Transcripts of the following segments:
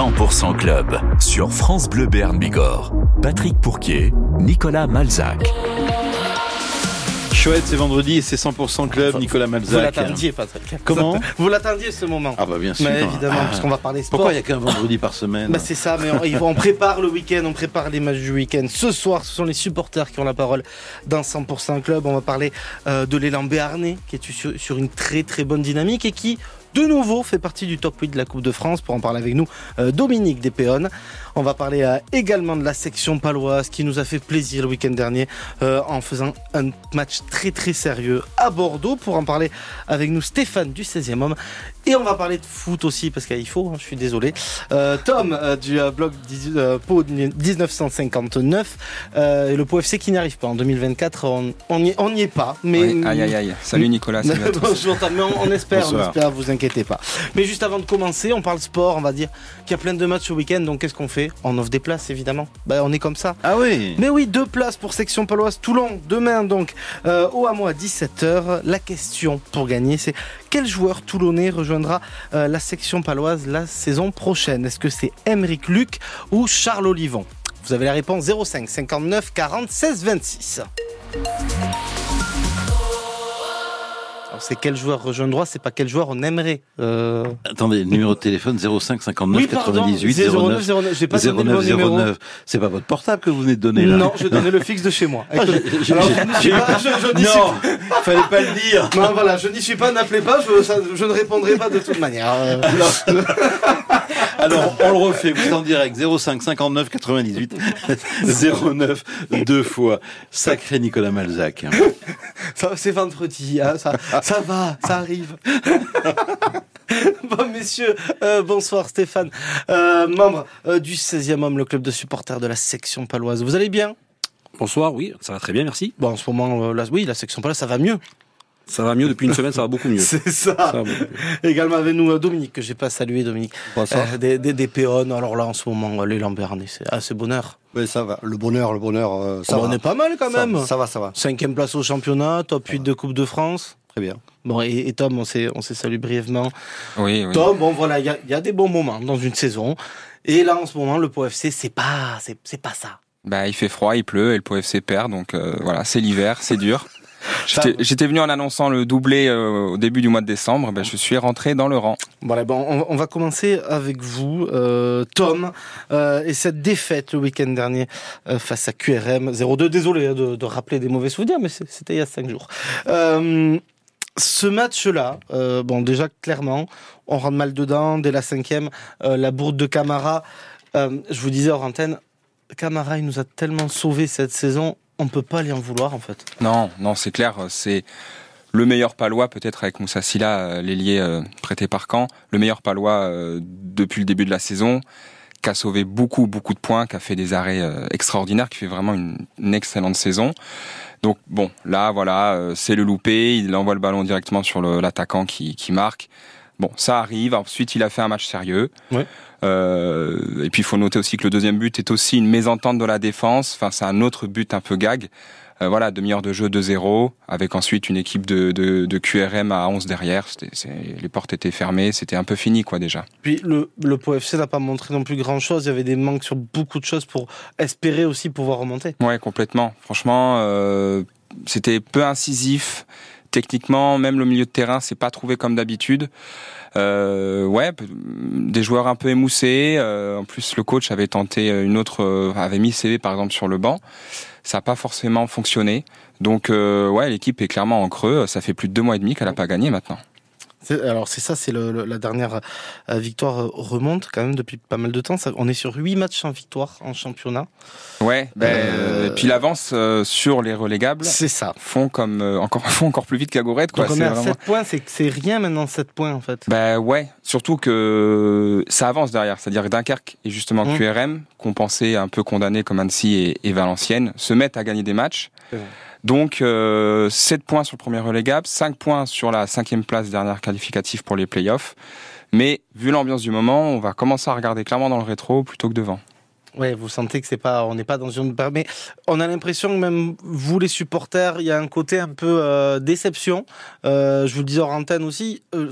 100% Club sur France Bleu Berne Bigorre. Patrick Pourquier, Nicolas Malzac. Chouette, c'est vendredi et c'est 100% Club, Nicolas Malzac. Vous l'attendiez, Patrick. Comment Vous l'attendiez ce moment. Ah bah bien sûr. Mais évidemment, Ah. parce qu'on va parler sport. Pourquoi il n'y a qu'un vendredi par semaine Bah c'est ça, mais on, on prépare le week-end, on prépare les matchs du week-end. Ce soir, ce sont les supporters qui ont la parole dans 100% Club. On va parler euh, de l'élan béarnais, qui est sur, sur une très très bonne dynamique et qui, de nouveau, fait partie du top 8 de la Coupe de France. Pour en parler avec nous, euh, Dominique Despéonnes. On va parler euh, également de la section paloise qui nous a fait plaisir le week-end dernier euh, en faisant un match très très sérieux à Bordeaux. Pour en parler avec nous, Stéphane du 16e homme. Et on va parler de foot aussi, parce qu'il faut, hein, je suis désolé. Euh, Tom euh, du euh, blog 18, euh, Pau 1959, euh, et le Pau FC qui n'y arrive pas en 2024, on n'y on est pas. Mais, Oui, aïe aïe aïe. Salut Nicolas, salut à tous. Bonjour Tom, mais on, on espère, on espère, vous inquiétez pas. Mais juste avant de commencer, on parle sport, on va dire qu'il y a plein de matchs ce week-end, donc qu'est-ce qu'on fait? On offre des places évidemment. Bah, on est comme ça. Ah oui Mais oui, deux places pour section paloise Toulon. Demain, donc, au hameau à 17h. La question pour gagner, c'est quel joueur toulonnais euh, la section paloise la saison prochaine Est-ce que c'est Emeric Luc ou Charles Olivon? Vous avez la réponse 05 59 40 16 26. C'est quel joueur rejoindra, c'est pas quel joueur on aimerait. euh, Attendez, le numéro de téléphone 05 59 Oui, pardon, 98 09 09 09, j'ai pas donné le bon 09 numéro. 09. C'est pas votre portable que vous venez de donner là Non, je donnais le fixe de chez moi. Ah, Alors, je pas- je- Non, fallait pas le dire. Non, voilà, je n'y suis pas, n'appelez pas, je, ça- je ne répondrai pas de toute manière. Euh, Alors, on le refait, vous êtes en direct, 05 59 98 09 deux fois. Sacré Nicolas Malzac. c'est vendredi, hein, ça, ça va, ça arrive. bon, messieurs, euh, bonsoir Stéphane, euh, membre euh, du 16e homme, le club de supporters de la section paloise. Vous allez bien? Bonsoir, oui, ça va très bien, merci. Bon, en ce moment, euh, là, oui, la section paloise, ça va mieux. Ça va mieux depuis une semaine, ça va beaucoup mieux. C'est ça. Ça va beaucoup mieux. Également avec nous, Dominique, que j'ai pas salué, Dominique. Bonsoir. Euh, des, des, des péons, alors là, en ce moment, les Lambernais, c'est ah, c'est bonheur. Oui, ça va. Le bonheur, le bonheur, euh, ça Bon, va. on est pas mal quand Ça- même. Ça, va, ça va. Cinquième place au championnat, top 8 de Coupe de France. Très bien. Bon, et, et Tom, on s'est, on s'est salué brièvement. Oui, oui. Tom, bon, voilà, il y a, y a des bons moments dans une saison. Et là, en ce moment, le Pau FC, c'est pas, c'est, c'est pas ça. Bah, il fait froid, il pleut et le Pau FC perd, donc euh, voilà, c'est l'hiver, c'est dur. J'étais j'étais venu en annonçant le doublé euh, au début du mois de décembre, ben, je suis rentré dans le rang. Voilà, bon, on, on va commencer avec vous, euh, Tom, euh, et cette défaite le week-end dernier euh, face à QRM 0-2. Désolé hein, de, de rappeler des mauvais souvenirs, mais c'était il y a cinq jours. Ce match-là, euh, bon, déjà clairement, on rentre mal dedans dès la cinquième. euh, la bourde de Camara, euh, je vous disais hors antenne, Camara, il nous a tellement sauvés cette saison, on peut pas lui en vouloir en fait. Non, non, c'est clair, c'est le meilleur palois, peut-être avec Moussa Silla, l'ailier prêté par Caen, le meilleur palois depuis le début de la saison, qui a sauvé beaucoup, beaucoup de points, qui a fait des arrêts euh, extraordinaires, qui fait vraiment une, une excellente saison. Donc bon, là, voilà, euh, c'est le loupé, il envoie le ballon directement sur l'attaquant qui, qui marque. Bon, ça arrive. Ensuite, il a fait un match sérieux. Ouais. Euh, et puis, il faut noter aussi que le deuxième but est aussi une mésentente de la défense. Enfin, c'est un autre but un peu gag. Euh, voilà, demi-heure de jeu 2-0, avec ensuite une équipe de, de, de QRM à 11 derrière. C'est- les portes étaient fermées, c'était un peu fini, quoi, déjà. Puis le, le Pau FC n'a pas montré non plus grand-chose, il y avait des manques sur beaucoup de choses pour espérer aussi pouvoir remonter. Ouais, complètement. Franchement, euh, c'était peu incisif. Techniquement, même le milieu de terrain s'est pas trouvé comme d'habitude. Euh, ouais, des joueurs un peu émoussés. Euh, en plus, le coach avait tenté une autre, avait mis CV par exemple sur le banc. Ça n'a pas forcément fonctionné. Donc, euh, ouais, l'équipe est clairement en creux. Ça fait plus de deux mois et demi qu'elle n'a pas gagné maintenant. Alors c'est ça, c'est la dernière euh, victoire euh, remonte quand même depuis pas mal de temps. Ça- on est sur huit matchs en victoire en championnat. Ouais. Ben, Euh, Et puis l'avance sur les relégables C'est ça. font comme encore font encore plus vite qu'Agorette. Quoi. Donc on est à vraiment- 7 points, c'est rien maintenant 7 points en fait. Ben ouais, surtout que ça avance derrière. C'est-à-dire que Dunkerque et justement Mmh. QRM, qu'on pensait un peu condamnés comme Annecy et, et Valenciennes, se mettent à gagner des matchs. Donc euh, 7 points sur le premier relégable, 5 points sur la cinquième place dernière qualificative pour les playoffs. Mais vu l'ambiance du moment, on va commencer à regarder clairement dans le rétro plutôt que devant. Ouais, vous sentez que c'est pas, on n'est pas dans une, mais on a l'impression que même vous les supporters, il y a un côté un peu euh, déception. Euh, je vous le disais hors antenne aussi. euh,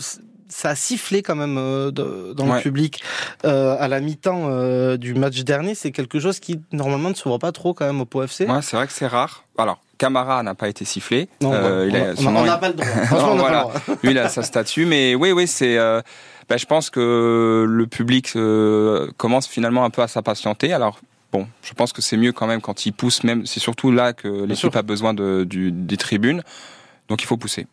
ça a sifflé quand même de- dans le public à la mi-temps du match dernier. C'est quelque chose qui normalement ne se voit pas trop quand même au Pau FC. Ouais, c'est vrai que c'est rare. Alors, Camara n'a pas été sifflé. Non, Euh, on il a- a- on son on n'a pas le droit. Franchement, on n'a Voilà. pas le droit. Lui, il a sa statue. Mais oui, oui, c'est. euh, bah, je pense que le public euh, commence finalement un peu à s'impatienter. Alors. Bon, je pense que c'est mieux quand même quand il pousse, même. C'est surtout là que l'équipe a besoin de, du, des tribunes. Donc il faut pousser.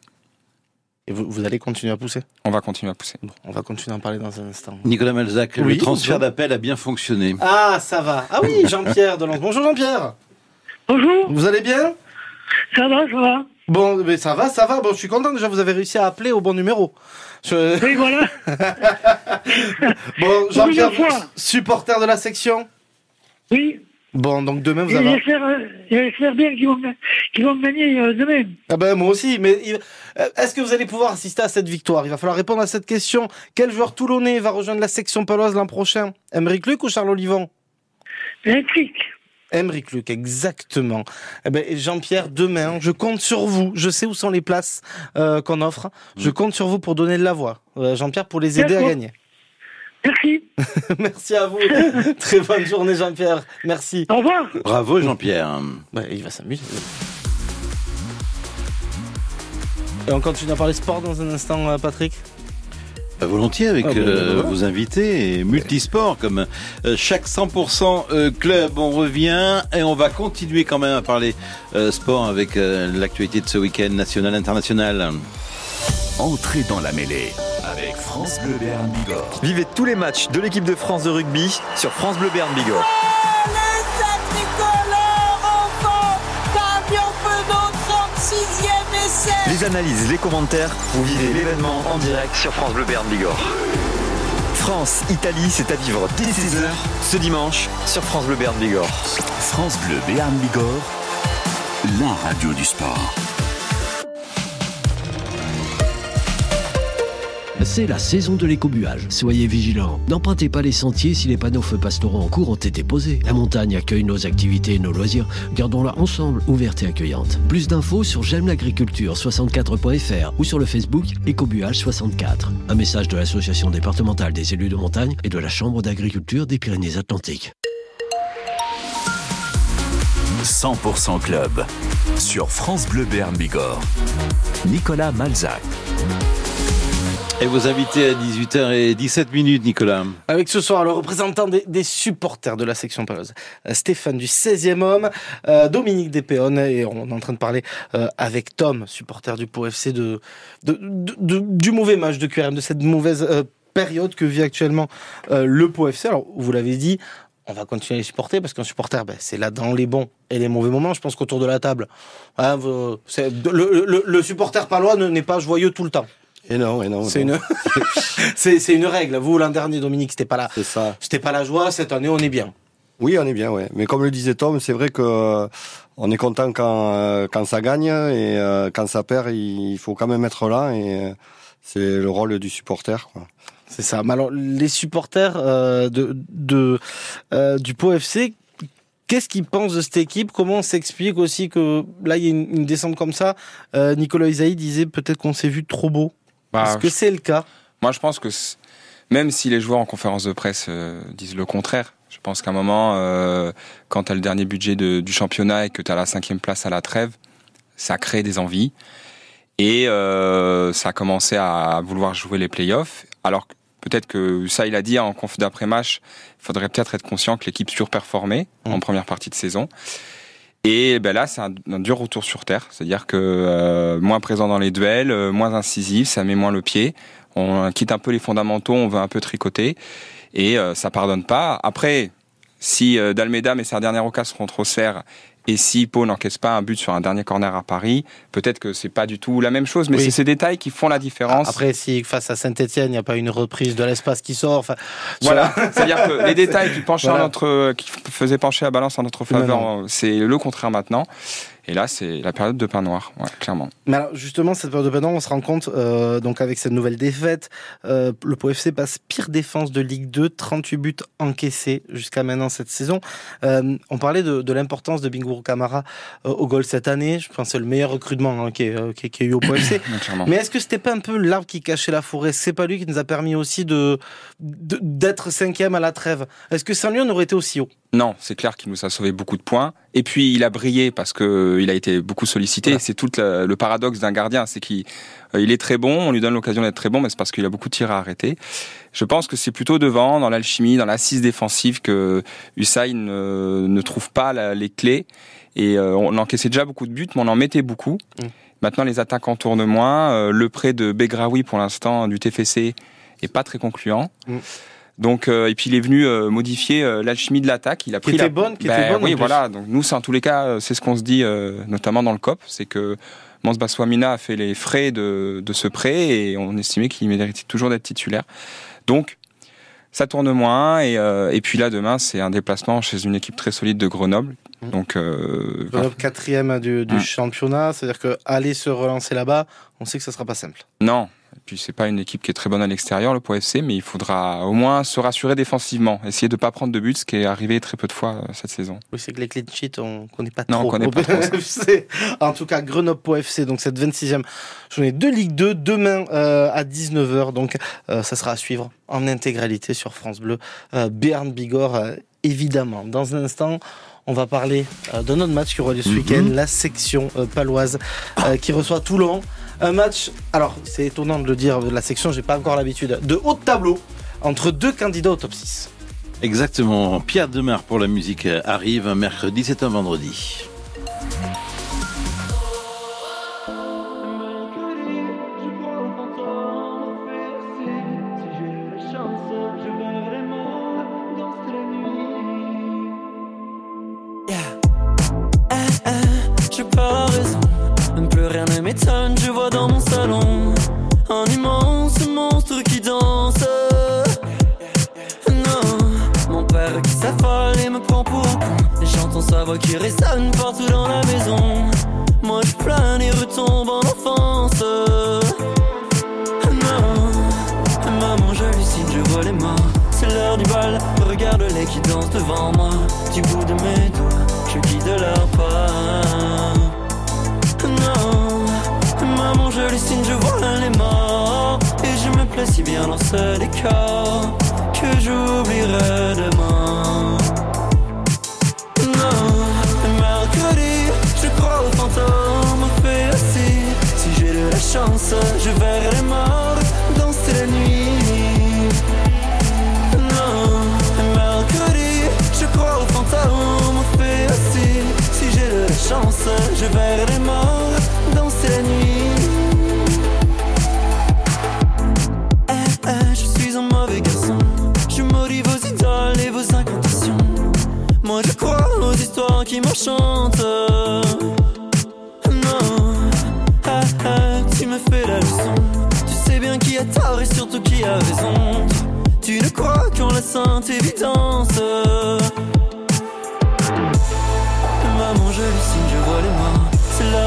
Et vous, vous allez continuer à pousser? On va continuer à pousser. Bon, on va continuer à en parler dans un instant. Nicolas Malzac, Oui, le transfert d'appel a bien fonctionné. Ah, ça va. Ah oui, Jean-Pierre de Lens. Bonjour Jean-Pierre. Bonjour, Vous allez bien? Ça va, ça va Bon, mais ça va, ça va. Bon, je suis content déjà. Vous avez réussi à appeler au bon numéro. Je- Oui, voilà. Bon, Jean-Pierre, supporter de la section. Oui, Bon, donc demain vous avez. j'espère, bien qu'ils vont, me gagner euh, demain. Ah ben moi aussi. Mais euh, est-ce que vous allez pouvoir assister à cette victoire? Il va falloir répondre à cette question. Quel joueur toulonnais va rejoindre la section paloise l'an prochain? Emeric Luc ou Charles Olivon? Électrique. Emeric Luc, exactement. Eh ben, Jean-Pierre, demain, je compte sur vous. Je sais où sont les places euh, qu'on offre. Je compte sur vous pour donner de la voix. Euh, Jean-Pierre, pour les aider à gagner. Merci. Merci à vous. Très bonne journée, Jean-Pierre. Merci. Au revoir. Bravo Jean-Pierre. Ouais, il va s'amuser. Et on continue à parler sport dans un instant, euh, Patrick. Bah, volontiers avec Ah, euh, vos invités et multisport comme euh, chaque 100% euh, club. On revient et on va continuer quand même à parler euh, sport avec euh, l'actualité de ce week-end national international. Entrez dans la mêlée avec France Bleu Béarn Bigorre. Vivez tous les matchs de l'équipe de France de rugby sur France Bleu Béarn Bigorre. Les analyses, les commentaires, vous vivez l'événement en direct sur France Bleu Béarn Bigorre. France, Italie, c'est à vivre dès 16h ce dimanche sur France Bleu Béarn Bigorre. France Bleu Béarn Bigorre, la radio du sport. C'est la saison de l'écobuage. Soyez vigilants. N'empruntez pas les sentiers si les panneaux feux pastoraux en cours ont été posés. La montagne accueille nos activités et nos loisirs. Gardons-la ensemble, ouverte et accueillante. Plus d'infos sur j'aime l'agriculture 64.fr ou sur le Facebook Écobuage 64. Un message de l'association départementale des élus de montagne et de la Chambre d'agriculture des Pyrénées-Atlantiques. 100% club sur France Bleu Béarn Bigorre. Nicolas Malzac. Et vos invités à 18h17 minutes, Nicolas. Avec ce soir le représentant des, supporters de la section paloise, euh, Stéphane du 16e homme, euh, Dominique Despéonnes, et on est en train de parler euh, avec Tom, supporter du Pau FC, de, du mauvais match de QRM, de cette mauvaise euh, période que vit actuellement le Pau FC. Alors, vous l'avez dit, on va continuer à les supporter parce qu'un supporter, ben, c'est là dans les bons et les mauvais moments. Je pense qu'autour de la table, hein, le, le- supporter palois ne- n'est pas joyeux tout le temps. Et non, et non. C'est une, c'est une règle. Vous, l'an dernier, Dominique, c'était pas là. C'est ça. C'était pas la joie. Cette année, on est bien. Oui, on est bien, ouais. Mais comme le disait Tom, c'est vrai que euh, on est content quand euh, quand ça gagne et euh, quand ça perd, il faut quand même être là et euh, c'est le rôle du supporter. C'est ça. Mais alors, les supporters de, de du Pau FC, qu'est-ce qu'ils pensent de cette équipe? Comment on s'explique aussi que là, il y a une, une descente comme ça? Nicolas Isaïe disait peut-être qu'on s'est vu trop beau. Bah, Est-ce que c'est le cas? Moi, je pense que même si les joueurs en conférence de presse euh, disent le contraire, je pense qu'à un moment, euh, quand tu as le dernier budget de- du championnat et que tu as la cinquième place à la trêve, ça crée des envies. Et euh, ça a commencé à vouloir jouer les playoffs. Alors peut-être que ça, il a dit en conf d'après-match, il faudrait peut-être être conscient que l'équipe surperformait Mmh. en première partie de saison. Et ben là, c'est un, dur retour sur terre. C'est-à-dire que euh, moins présent dans les duels, euh, moins incisif, ça met moins le pied. On quitte un peu les fondamentaux, on veut un peu tricoter. Et euh, ça pardonne pas. Après, si euh, Dalmeda met sa dernière occasion contre Auxerre et si Pau n'encaisse pas un but sur un dernier corner à Paris, peut-être que c'est pas du tout la même chose, mais Oui. c'est ces détails qui font la différence. Après, si face à Saint-Etienne, il n'y a pas une reprise de l'espace qui sort. Enfin, Voilà, c'est-à-dire que les détails qui penchaient Voilà. en notre, qui faisaient pencher la balance en notre faveur, c'est le contraire maintenant. Et là, c'est la période de pain noir, ouais, clairement. Mais alors justement, cette période de pain noir, on se rend compte, euh, donc avec cette nouvelle défaite, euh, le Pau FC passe pire défense de Ligue 2, 38 buts encaissés jusqu'à maintenant cette saison. Euh, on parlait de, de l'importance de Bingourou Kamara euh, au goal cette année. Je pense que c'est le meilleur recrutement hein, qui, est, qui, est- qui est eu au Pau FC. Mais est-ce que c'était pas un peu l'arbre qui cachait la forêt? C'est pas lui qui nous a permis aussi de de- d'être cinquième à la trêve. Est-ce que sans lui on aurait été aussi haut? Non, c'est clair qu'il nous a sauvé beaucoup de points. Et puis il a brillé parce que il a été beaucoup sollicité. Voilà. C'est tout le, le paradoxe d'un gardien, c'est qu'il euh, il est très bon, on lui donne l'occasion d'être très bon, mais c'est parce qu'il a beaucoup de tirs à arrêter. Je pense que c'est plutôt devant, dans l'alchimie, dans l'assise défensive, que Hussein ne, ne trouve pas la- les clés. Et euh, on encaissait déjà beaucoup de buts, mais on en mettait beaucoup. Mm. Maintenant, les attaquants tournent moins. Euh, le prêt de Begraoui, pour l'instant, du TFC, est pas très concluant. Mm. Donc, euh, et puis il est venu euh, modifier euh, l'alchimie de l'attaque. Il a Qui pris était la... bonne, qui Ben était bonne, en Oui, voilà. Donc nous, c'est en tous les cas, euh, c'est ce qu'on se dit, euh, notamment dans le COP, c'est que Mans Baswamina a fait les frais de, de ce prêt et on estimait qu'il méritait toujours d'être titulaire. Donc, ça tourne moins et, euh, et puis là demain c'est un déplacement chez une équipe très solide de Grenoble. Mm. Donc euh, Grenoble quatrième du, du Mm. championnat, c'est-à-dire que aller se relancer là-bas, on sait que ça sera pas simple. non. Et puis c'est pas une équipe qui est très bonne à l'extérieur, le Pau FC, mais il faudra au moins se rassurer défensivement, essayer de pas prendre de buts, ce qui est arrivé très peu de fois euh, cette saison. Oui, c'est que les clean sheets, on connaît pas Non, on connaît pas. PFC. En tout cas, Grenoble Pau FC, donc cette 26e journée de Ligue 2, demain euh, à 19h. Donc, euh, ça sera à suivre en intégralité sur France Bleu. Euh, Béarn Bigorre, évidemment. Dans un instant, on va parler d'un autre match qui aura lieu ce Mhm. week-end, la section paloise qui reçoit Toulon. Un match, alors c'est étonnant de le dire, de la section, j'ai pas encore l'habitude, de haut de tableau entre deux candidats au top 6. Exactement. Pierre Demar pour la musique euh, arrive un mercredi, c'est un vendredi. Sa voix qui résonne partout dans la maison. Moi je plane et retombe en enfance. Non, maman j'hallucine, je vois les morts. C'est l'heure du bal, regarde-les qui dansent devant moi. Du bout de mes doigts, je guide leur pas. Non, maman j'hallucine, je vois les morts. Et je me plais si bien dans ce décor que j'oublierai demain. Je verrai les morts danser la nuit. Eh, eh, je suis un mauvais garçon. Je maudis vos idoles et vos incantations. Moi je crois aux histoires qui m'enchantent. Non, ah, ah, tu me fais la leçon. Tu sais bien qui a tort et surtout qui a raison. Tu ne crois qu'en la sainte évidence.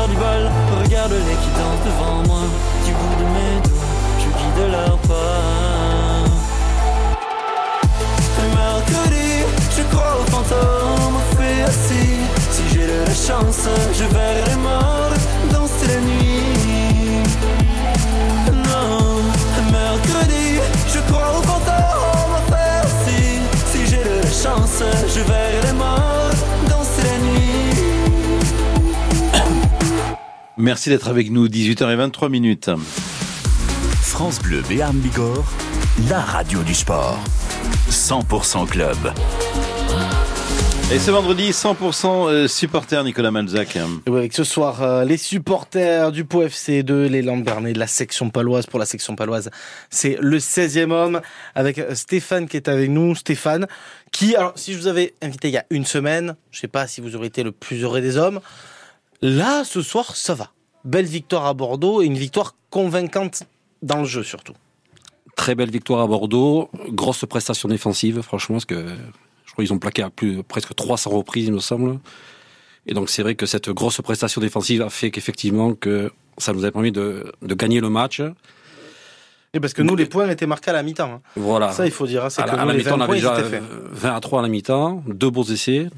Du bal, regarde-les qui dansent devant moi. Du bout de mes doigts, je guide leur pas. Mercredi, je crois aux fantômes, fait assis. Si j'ai de la chance, je verrai les morts danser la nuit. Non, mercredi, je crois aux fantômes, fait assis. Si j'ai de la chance, je verrai les morts Merci d'être avec nous, 18h23 minutes. France Bleu Béarn Bigorre, la radio du sport. 100% club. Et ce vendredi, 100% euh, supporter Nicolas Malzac. Et oui, avec ce soir, euh, les supporters du Pau FC de l'élan Bernet de la section paloise. Pour la section paloise, c'est le 16e homme avec Stéphane qui est avec nous. Stéphane, qui, alors, si je vous avais invité il y a une semaine, je sais pas si vous auriez été le plus heureux des hommes. Là, ce soir, ça va. Belle victoire à Bordeaux et une victoire convaincante dans le jeu surtout. Très belle victoire à Bordeaux, grosse prestation défensive, franchement, parce que je crois qu'ils ont plaqué à plus presque 300 reprises, il me semble. Et donc c'est vrai que cette grosse prestation défensive a fait qu'effectivement que ça nous a permis de, de gagner le match. Et parce que nous, les points étaient marqués à la mi-temps. hein. Voilà. Ça, il faut dire. hein, C'est à que la, à la mi-temps, 20 on avait déjà étaient faits. euh, 20 à 3 à la mi-temps, deux beaux essais.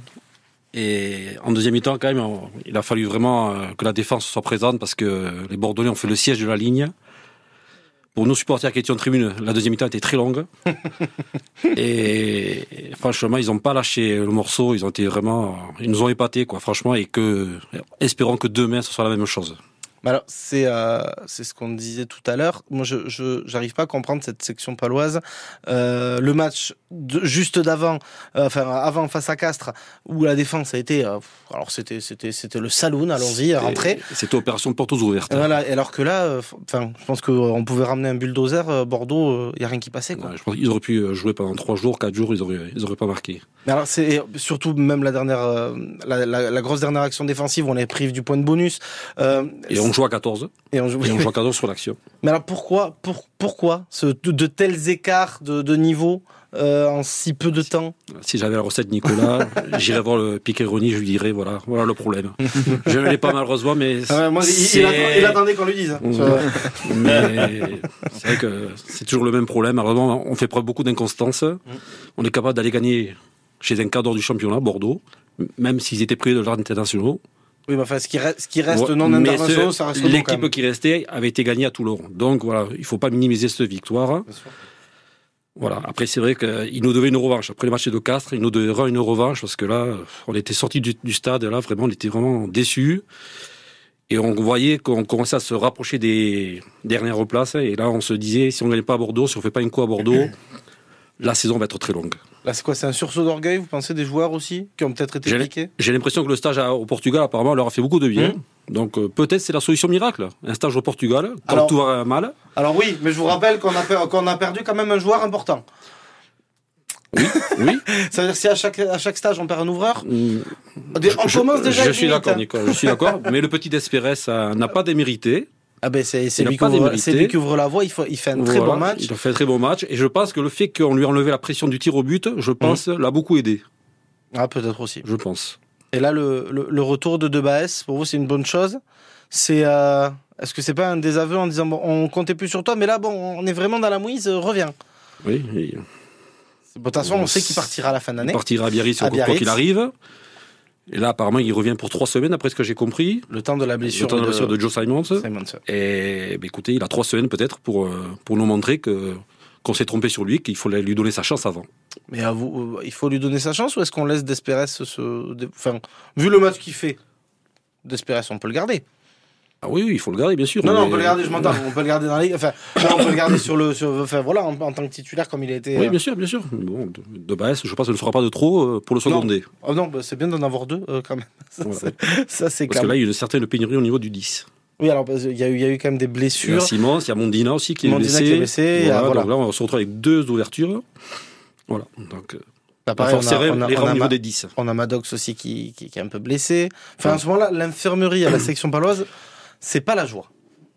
Et en deuxième mi-temps, quand même, on- il a fallu vraiment euh, que la défense soit présente parce que les Bordelais ont fait le siège de la ligne. Pour nos supporters qui étaient en tribune, la deuxième mi-temps était très longue. et franchement, ils n'ont pas lâché le morceau. Ils ont été vraiment, ils nous ont épatés, quoi, franchement. Et que, espérons que demain, ce soit la même chose. Alors, c'est euh, c'est ce qu'on disait tout à l'heure. Moi, je j'arrive pas à comprendre cette section paloise. Euh, le match de, juste d'avant, euh, enfin avant face à Castres, où la défense a été, euh, alors c'était c'était c'était le saloon. Allons-y, à rentrer. C'était opération portes ouvertes. Voilà. Alors que là, enfin, je pense qu'on pouvait ramener un bulldozer. Bordeaux, il y a rien qui passait. Quoi. Ouais, je pense qu'ils auraient pu jouer pendant trois jours, quatre jours, ils auraient, ils auraient pas marqué. Mais alors, c'est surtout même la dernière, la, la, la grosse dernière action défensive, on est privé du point de bonus. Et on joue à 14. et on joue. Et on joue à 14 sur l'action. Mais alors pourquoi, pour, pourquoi ce, de, de tels écarts de, de niveau euh, en si peu de temps? Si j'avais la recette Nicolas, j'irais voir le Piqueroni, je lui dirais voilà, voilà le problème. Je ne l'ai pas malheureusement, mais Ah moi, il, attendait qu'on lui dise. hein. Mmh. Mais c'est vrai que c'est toujours le même problème. Malheureusement, on fait preuve beaucoup d'inconstance. On est capable d'aller gagner chez un cadre du championnat, Bordeaux, même s'ils étaient près de l'ordre internationaux. Oui, mais enfin, ce qui reste, ce qui reste Ouais, non ce- ça reste L'équipe qui restait avait été gagnée à Toulon. Donc voilà, il faut pas minimiser cette victoire. Voilà. Après, c'est vrai qu'il nous devait une revanche. Après le match de Castres, il nous devait une revanche parce que là, on était sorti du, du stade là, vraiment, on était vraiment déçus. Et on voyait qu'on commençait à se rapprocher des dernières places. Et là, on se disait, si on ne gagne pas à Bordeaux, si on fait pas une coup à Bordeaux, la saison va être très longue. Là, c'est quoi C'est un sursaut d'orgueil, vous pensez, des joueurs aussi, qui ont peut-être été J'ai piqués j'ai l'impression que le stage à- au Portugal, apparemment, leur a fait beaucoup de bien. Donc euh, peut-être c'est la solution miracle. Un stage au Portugal, quand Alors- tout va mal. Alors oui, mais je vous rappelle qu'on a, per- qu'on a perdu quand même un joueur important. Oui. Ça veut dire si à chaque, à chaque stage on perd un ouvreur, Mm, Dé- on je, commence déjà je avec suis limite, d'accord, hein. Nicolas. Je suis d'accord. mais le petit Despérès ça n'a pas démérité. Ah ben c'est Il lui, qui ouvre- démérité. c'est lui qui ouvre la voie, il, faut, il fait un très bon match. Il a fait un très bon match. Et je pense que le fait qu'on lui enlevé la pression du tir au but, je pense, Mm. l'a beaucoup aidé. Ah, peut-être aussi. Je pense. Et là, le, le, le retour de Debaes, pour vous, c'est une bonne chose? C'est, euh, est-ce que c'est pas un désaveu en disant bon, on comptait plus sur toi, mais là, bon, on est vraiment dans la mouise, euh, reviens. Oui. et Bon, De toute façon, on sait qu'il partira à la fin il d'année. partira à Biarritz, À quoi Biarritz. qu'il arrive. Et là, apparemment, il revient pour trois semaines, après ce que j'ai compris. Le temps de la blessure, Le temps de la blessure de Joe Simons. Simons. Et ben, écoutez, il a trois semaines peut-être pour, euh, pour nous montrer que qu'on s'est trompé sur lui, qu'il faut lui donner sa chance avant. Mais à vous, euh, il faut lui donner sa chance ou est-ce qu'on laisse Despérès se, Enfin, vu le match qu'il fait, Despérès, on peut le garder. Ah oui, oui, il faut le garder, bien sûr. Non, non, on peut le garder, je m'entends. On peut le garder dans la ligue. Enfin, là, on peut le garder sur le. Sur, enfin, voilà, en, en tant que titulaire, comme il a été. Oui, euh, bien sûr, bien sûr. Bon, de, de base, je pense qu'il ne fera pas de trop euh, pour le seconder. Oh non, bah, c'est bien d'en avoir deux, euh, quand même. Ça, Voilà. c'est- Parce quand que là, il y a une certaine pénurie au niveau du 10. Oui, alors, qu'il y, a eu- il y a eu quand même des Il y a blessures. Simons, il y a Mondina aussi qui est Mondina blessé. qui est blessé, il y a- Voilà, voilà. Donc là, on se retrouve avec deux ouvertures. Voilà. Donc, euh, Bah, on pareil, on a- on a- on a des 10. On a Maddox aussi qui, qui, qui est un peu blessé. Enfin, à ce moment-là, l'infirmerie à la section paloise, c'est pas la joie.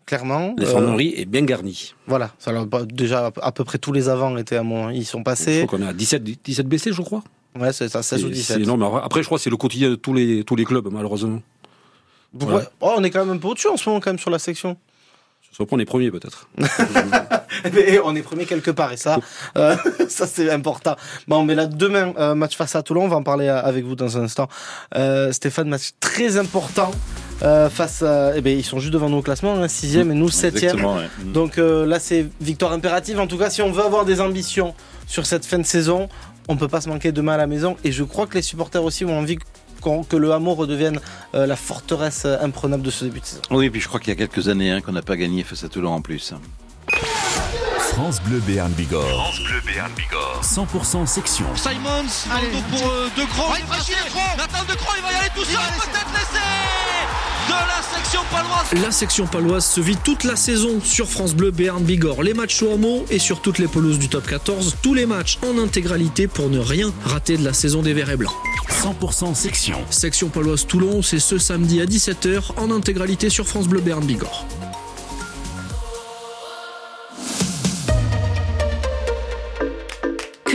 Clairement. Euh, L'infirmerie est bien garnie. voilà. Alors, bah, déjà, à peu près tous les avants étaient à mon, ils sont Je passés. crois qu'on est à 17, 17 blessés, je crois. Ouais, c'est ça, 16 ou C'est- 17. c'est énorme. Alors, Après, je crois que c'est le quotidien de tous les, tous les clubs, malheureusement. Pourquoi- Ouais. Oh, on est quand même un peu au-dessus en ce moment, quand même, sur la section. Je reprends les premiers, peut-être. Mais on est premier quelque part et ça, euh, ça c'est important. Bon, mais là demain euh, match face à Toulon, on va en parler euh, avec vous dans un instant. Euh, Stéphane, match très important euh, face. À, eh ben ils sont juste devant nous au classement, hein, sixième et nous septième. Exactement, ouais. Mm. Donc euh, là c'est victoire impérative. En tout cas, si on veut avoir des ambitions sur cette fin de saison, on peut pas se manquer demain à la maison. Et je crois que les supporters aussi ont envie que le hameau redevienne euh, la forteresse imprenable de ce début de saison. Oui, puis je crois qu'il y a quelques années hein, qu'on n'a pas gagné face à Toulon en plus. France Bleu Béarn Bigorre. France Bleu Béarn Bigorre. 100% section. Simons, Allez, pour euh, De Croo. il va chercher Nathan De Croo, il va y aller tout seul, peut-être l'essai de la section paloise. La section paloise se vit toute la saison sur France Bleu Béarn Bigorre. Les matchs au hameau et sur toutes les pelouses du top 14. Tous les matchs en intégralité pour ne rien rater de la saison des Verts et Blancs. 100% section. Section paloise Toulon, c'est ce samedi à 17h en intégralité sur France Bleu Béarn Bigorre.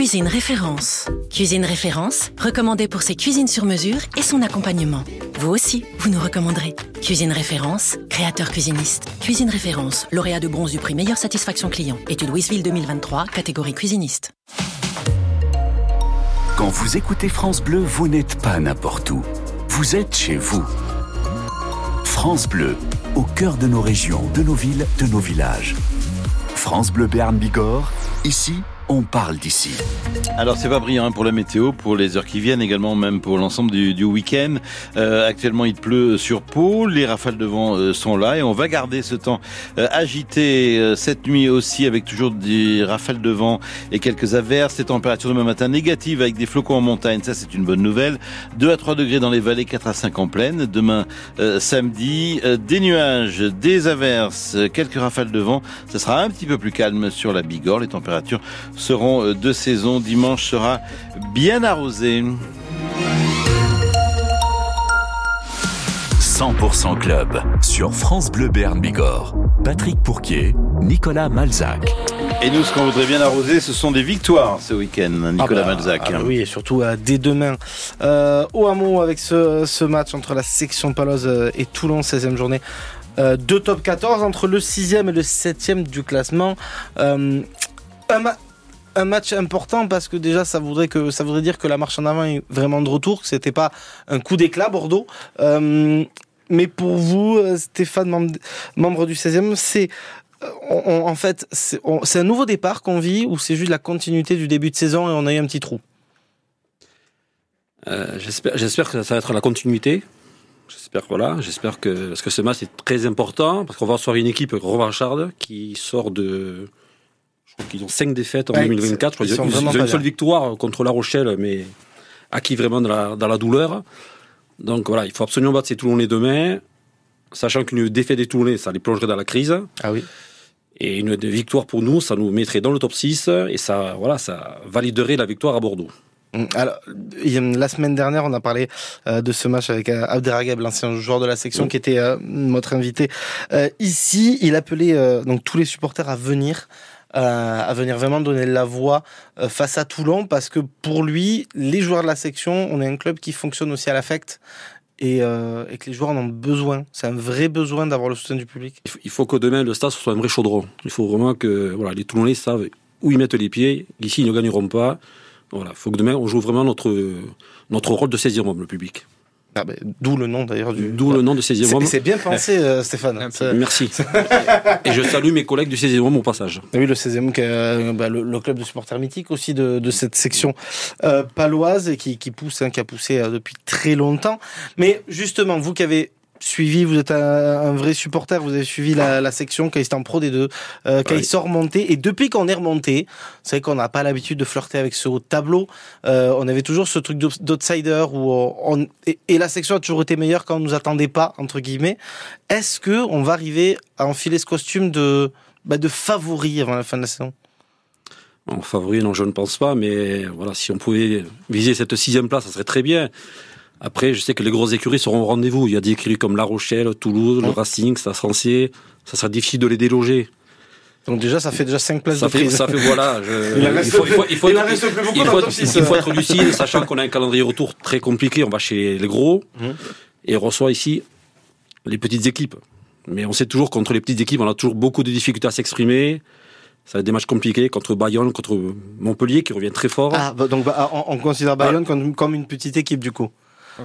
Cuisine Référence. Cuisine Référence, recommandée pour ses cuisines sur mesure et son accompagnement. Vous aussi, vous nous recommanderez. Cuisine Référence, créateur cuisiniste. Cuisine Référence, lauréat de bronze du prix Meilleure Satisfaction Client. Étude Wisville 2023, catégorie cuisiniste. Quand vous écoutez France Bleu, vous n'êtes pas n'importe où. Vous êtes chez vous. France Bleu, au cœur de nos régions, de nos villes, de nos villages. France Bleu Béarn Bigorre, ici, on parle d'ici. Alors c'est pas brillant hein, pour la météo, pour les heures qui viennent, également même pour l'ensemble du, week-end. Euh, actuellement il pleut sur Pau, les rafales de vent euh, sont là et on va garder ce temps euh, agité cette nuit aussi avec toujours des rafales de vent et quelques averses. Les températures demain matin négatives avec des flocons en montagne, ça c'est une bonne nouvelle. 2 à 3 degrés dans les vallées, 4 à 5 en plaine. Demain samedi, des nuages, des averses, quelques rafales de vent. Ça sera un petit peu plus calme sur la Bigorre. Les températures seront euh, de saison. Dimanche sera bien arrosé. 100% Club sur France Bleu Béarn Bigorre. Patrick Pourquier, Nicolas Malzac. Et nous, ce qu'on voudrait bien arroser, ce sont des victoires ce week-end, Nicolas Ah bah, Malzac. ah bah oui, et surtout euh, dès demain. Euh, au hameau, avec ce, ce match entre la section paloise euh, et Toulon, 16e journée. Euh, deux top 14 entre le 6e et le 7e du classement. Euh, un, un match important parce que déjà ça voudrait que ça voudrait dire que la marche en avant est vraiment de retour, que c'était pas un coup d'éclat Bordeaux. Euh, mais pour vous, euh, Stéphane, membre, du 16e, c'est euh, en fait c'est un nouveau départ qu'on vit ou c'est juste la continuité du début de saison et on a eu un petit trou? J'espère, j'espère que ça va être la continuité. J'espère voilà, j'espère que parce que ce match est très important parce qu'on va recevoir une équipe revancharde qui sort de qu'ils ont cinq défaites en Ouais, 2024. Je crois ils ont, ils ont une seule victoire contre La Rochelle, mais acquis vraiment dans la, dans la douleur. Donc voilà, il faut absolument battre ces Toulonnais demain, sachant qu'une défaite des Toulonnais, ça les plongerait dans la crise. Ah oui. Et une victoire pour nous, ça nous mettrait dans le top 6 et ça, voilà, ça validerait la victoire à Bordeaux. Mm, Alors, la semaine dernière, on a parlé euh, de ce match avec euh, Abderragab, l'ancien joueur de la section, qui était euh, notre invité ici. Il appelait donc tous les supporters à venir, à venir vraiment donner la voix euh, face à Toulon, parce que pour lui, les joueurs de la section, on est un club qui fonctionne aussi à l'affect. Et, euh, et que les joueurs en ont besoin. C'est un vrai besoin d'avoir le soutien du public. Il faut- Il faut que demain le stade soit un vrai chaudron. Il faut vraiment que voilà, les Toulonnais savent où ils mettent les pieds. Ici, ils ne gagneront pas. Voilà, il faut que demain on joue vraiment notre notre rôle de 16e homme, le public. Ah D'où le nom d'ailleurs du. D'où le nom de 16e C'est homme. c'est bien pensé, euh, Stéphane. Merci. Et je salue mes collègues du 16e homme au passage. Oui, le 16e, qui est, euh, bah, le, le club de supporters mythique aussi de, de cette section euh, paloise qui pousse, hein, qui a poussé euh, depuis très longtemps. Mais justement, vous qui avez suivi, vous êtes un, un vrai supporter, vous avez suivi la, la section quand il était en Pro D2, euh, quand ils sont remontés. Et depuis qu'on est remonté, c'est vrai qu'on n'a pas l'habitude de flirter avec ce haut de tableau. Euh, on avait toujours ce truc d'out- d'outsider où on, et, et la section a toujours été meilleure quand on nous attendait pas, entre guillemets. Est-ce que on va arriver à enfiler ce costume de, bah, de favori avant la fin de la saison? En favori, non, je ne pense pas, mais voilà, si on pouvait viser cette sixième place, ça serait très bien. Après, je sais que les grosses écuries seront au rendez-vous. Il y a des écuries comme La Rochelle, Toulouse, le Racing, français. Ça sera difficile de les déloger. Donc déjà, ça fait déjà 5 places Ça de fait, prise. ça fait, voilà. je- Il en reste plus- il en reste plus beaucoup il dans faut le top être- six. il faut être lucide, sachant qu'on a un calendrier retour très compliqué. On va chez les gros Mhm. et on reçoit ici les petites équipes. Mais on sait toujours qu'entre les petites équipes, on a toujours beaucoup de difficultés à s'exprimer. Ça va être des matchs compliqués contre Bayonne, contre Montpellier qui revient très fort. Ah, bah, donc bah, on, on considère Bayonne comme, comme une petite équipe du coup.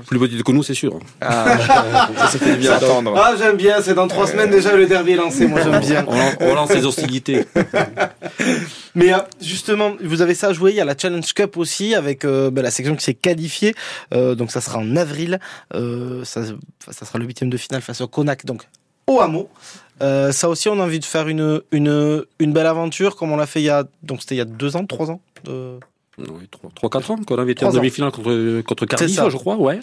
Plus petite que nous, c'est sûr. Ah, ça, ça fait bien entendre. Ah, j'aime bien, c'est dans 3 semaines déjà le derby est lancé, moi j'aime bien. On, on lance les hostilités. Mais euh, justement, vous avez ça à jouer, il y a la Challenge Cup aussi avec euh, bah, la section qui s'est qualifiée, Euh, donc ça sera en avril, Euh, ça, ça sera le huitième de finale face au Konak, donc au hameau. Euh, ça aussi, on a envie de faire une, une, une belle aventure comme on l'a fait il y a, donc c'était il y a deux ans, trois ans. Euh, 3-4 ans qu'on avait été en demi-finale contre, contre Cardiff, je crois, ouais.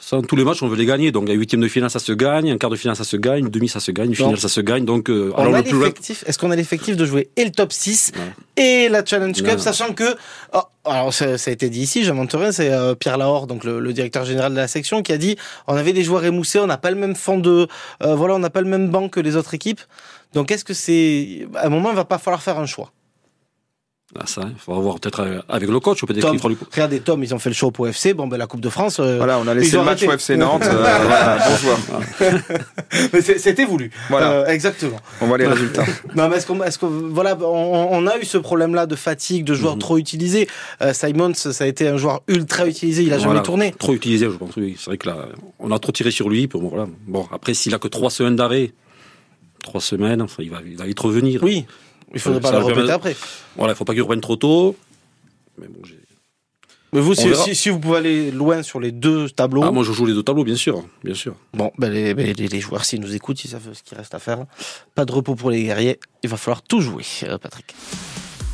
Ça, tous les matchs, on veut les gagner. Donc, un huitième de finale, ça se gagne. Un quart de finale, ça se gagne. Une demi, ça se gagne. Une finale, ça se gagne. Donc, euh, On alors a le plus. Est-ce qu'on a l'effectif de jouer et le top 6 et la Challenge Cup, Non. sachant que, oh, alors ça, ça a été dit ici, j'invente rien, c'est euh, Pierre Lahore, donc le, le directeur général de la section, qui a dit on avait des joueurs émoussés, on n'a pas le même fond de, euh, voilà, on n'a pas le même banc que les autres équipes. Donc est-ce que c'est, à un moment, il va pas falloir faire un choix? Ah, ça, il faudra voir peut-être euh, avec le coach, ou peut-être qu'il fera du regardez Tom, ils ont fait le show au FC. Bon, ben la Coupe de France. euh, Voilà, on a laissé le match arrêté. au FC Nantes. euh, voilà, bonjour. Mais C'était voulu. Voilà. Euh, exactement. On voit les résultats. Non, mais est-ce qu'on, est-ce que, voilà, on, on a eu ce problème-là de fatigue, de Mhm. joueurs trop utilisés. Euh, Simons, ça a été un joueur ultra utilisé, il a jamais tourné. Trop utilisé, je pense. Oui, c'est vrai que là, on a trop tiré sur lui. Pour, voilà. Bon, après, s'il a que trois semaines d'arrêt, trois semaines, enfin, il va, il va vite revenir. Oui, il faudrait pas le répéter après. Voilà, il faut pas qu'il reprenne trop tôt. Mais bon, j'ai- Mais vous, si, si vous pouvez aller loin sur les deux tableaux. Ah, moi, je joue les deux tableaux, bien sûr, bien sûr. Bon, ben les, ben, les, les joueurs, s'ils nous écoutent, ils savent ce qu'il reste à faire. Pas de repos pour les guerriers. Il va falloir tout jouer, euh, Patrick.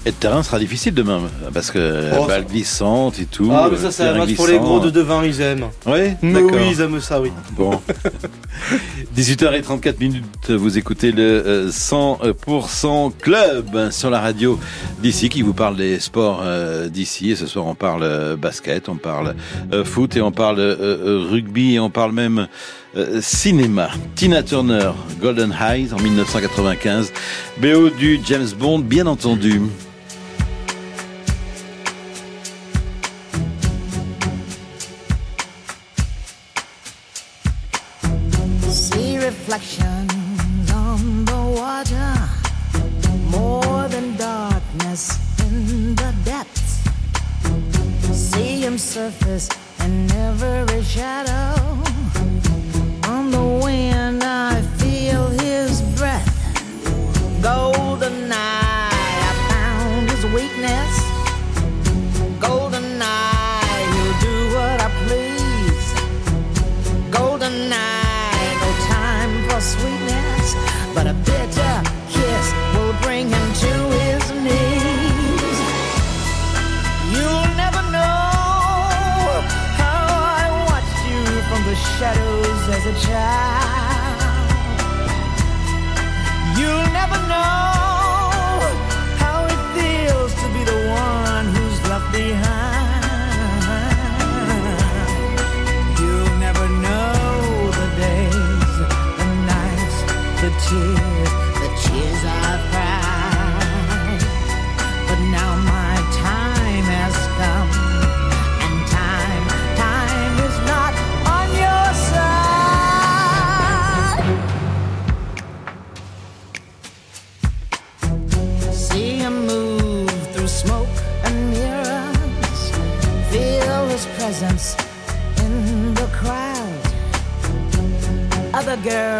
Et le terrain sera difficile demain, parce que Oh, balle glissante et tout. ah, mais euh, ça, c'est un match pour les glissant. gros de devant, ils aiment. Ouais, Mais oui, ils aiment ça, oui. Bon. 18h34 minutes, vous écoutez le euh, 100% Club sur la radio d'ici qui vous parle des sports euh, d'ici. Et ce soir, on parle euh, basket, on parle euh, foot et on parle euh, euh, rugby et on parle même euh, cinéma. Tina Turner, Golden Eyes en 1995. BO du James Bond, bien entendu. The tears I've cried. But now my time has come, and time, time is not on your side. See him move through smoke and mirrors, feel his presence in the crowd. Other girls,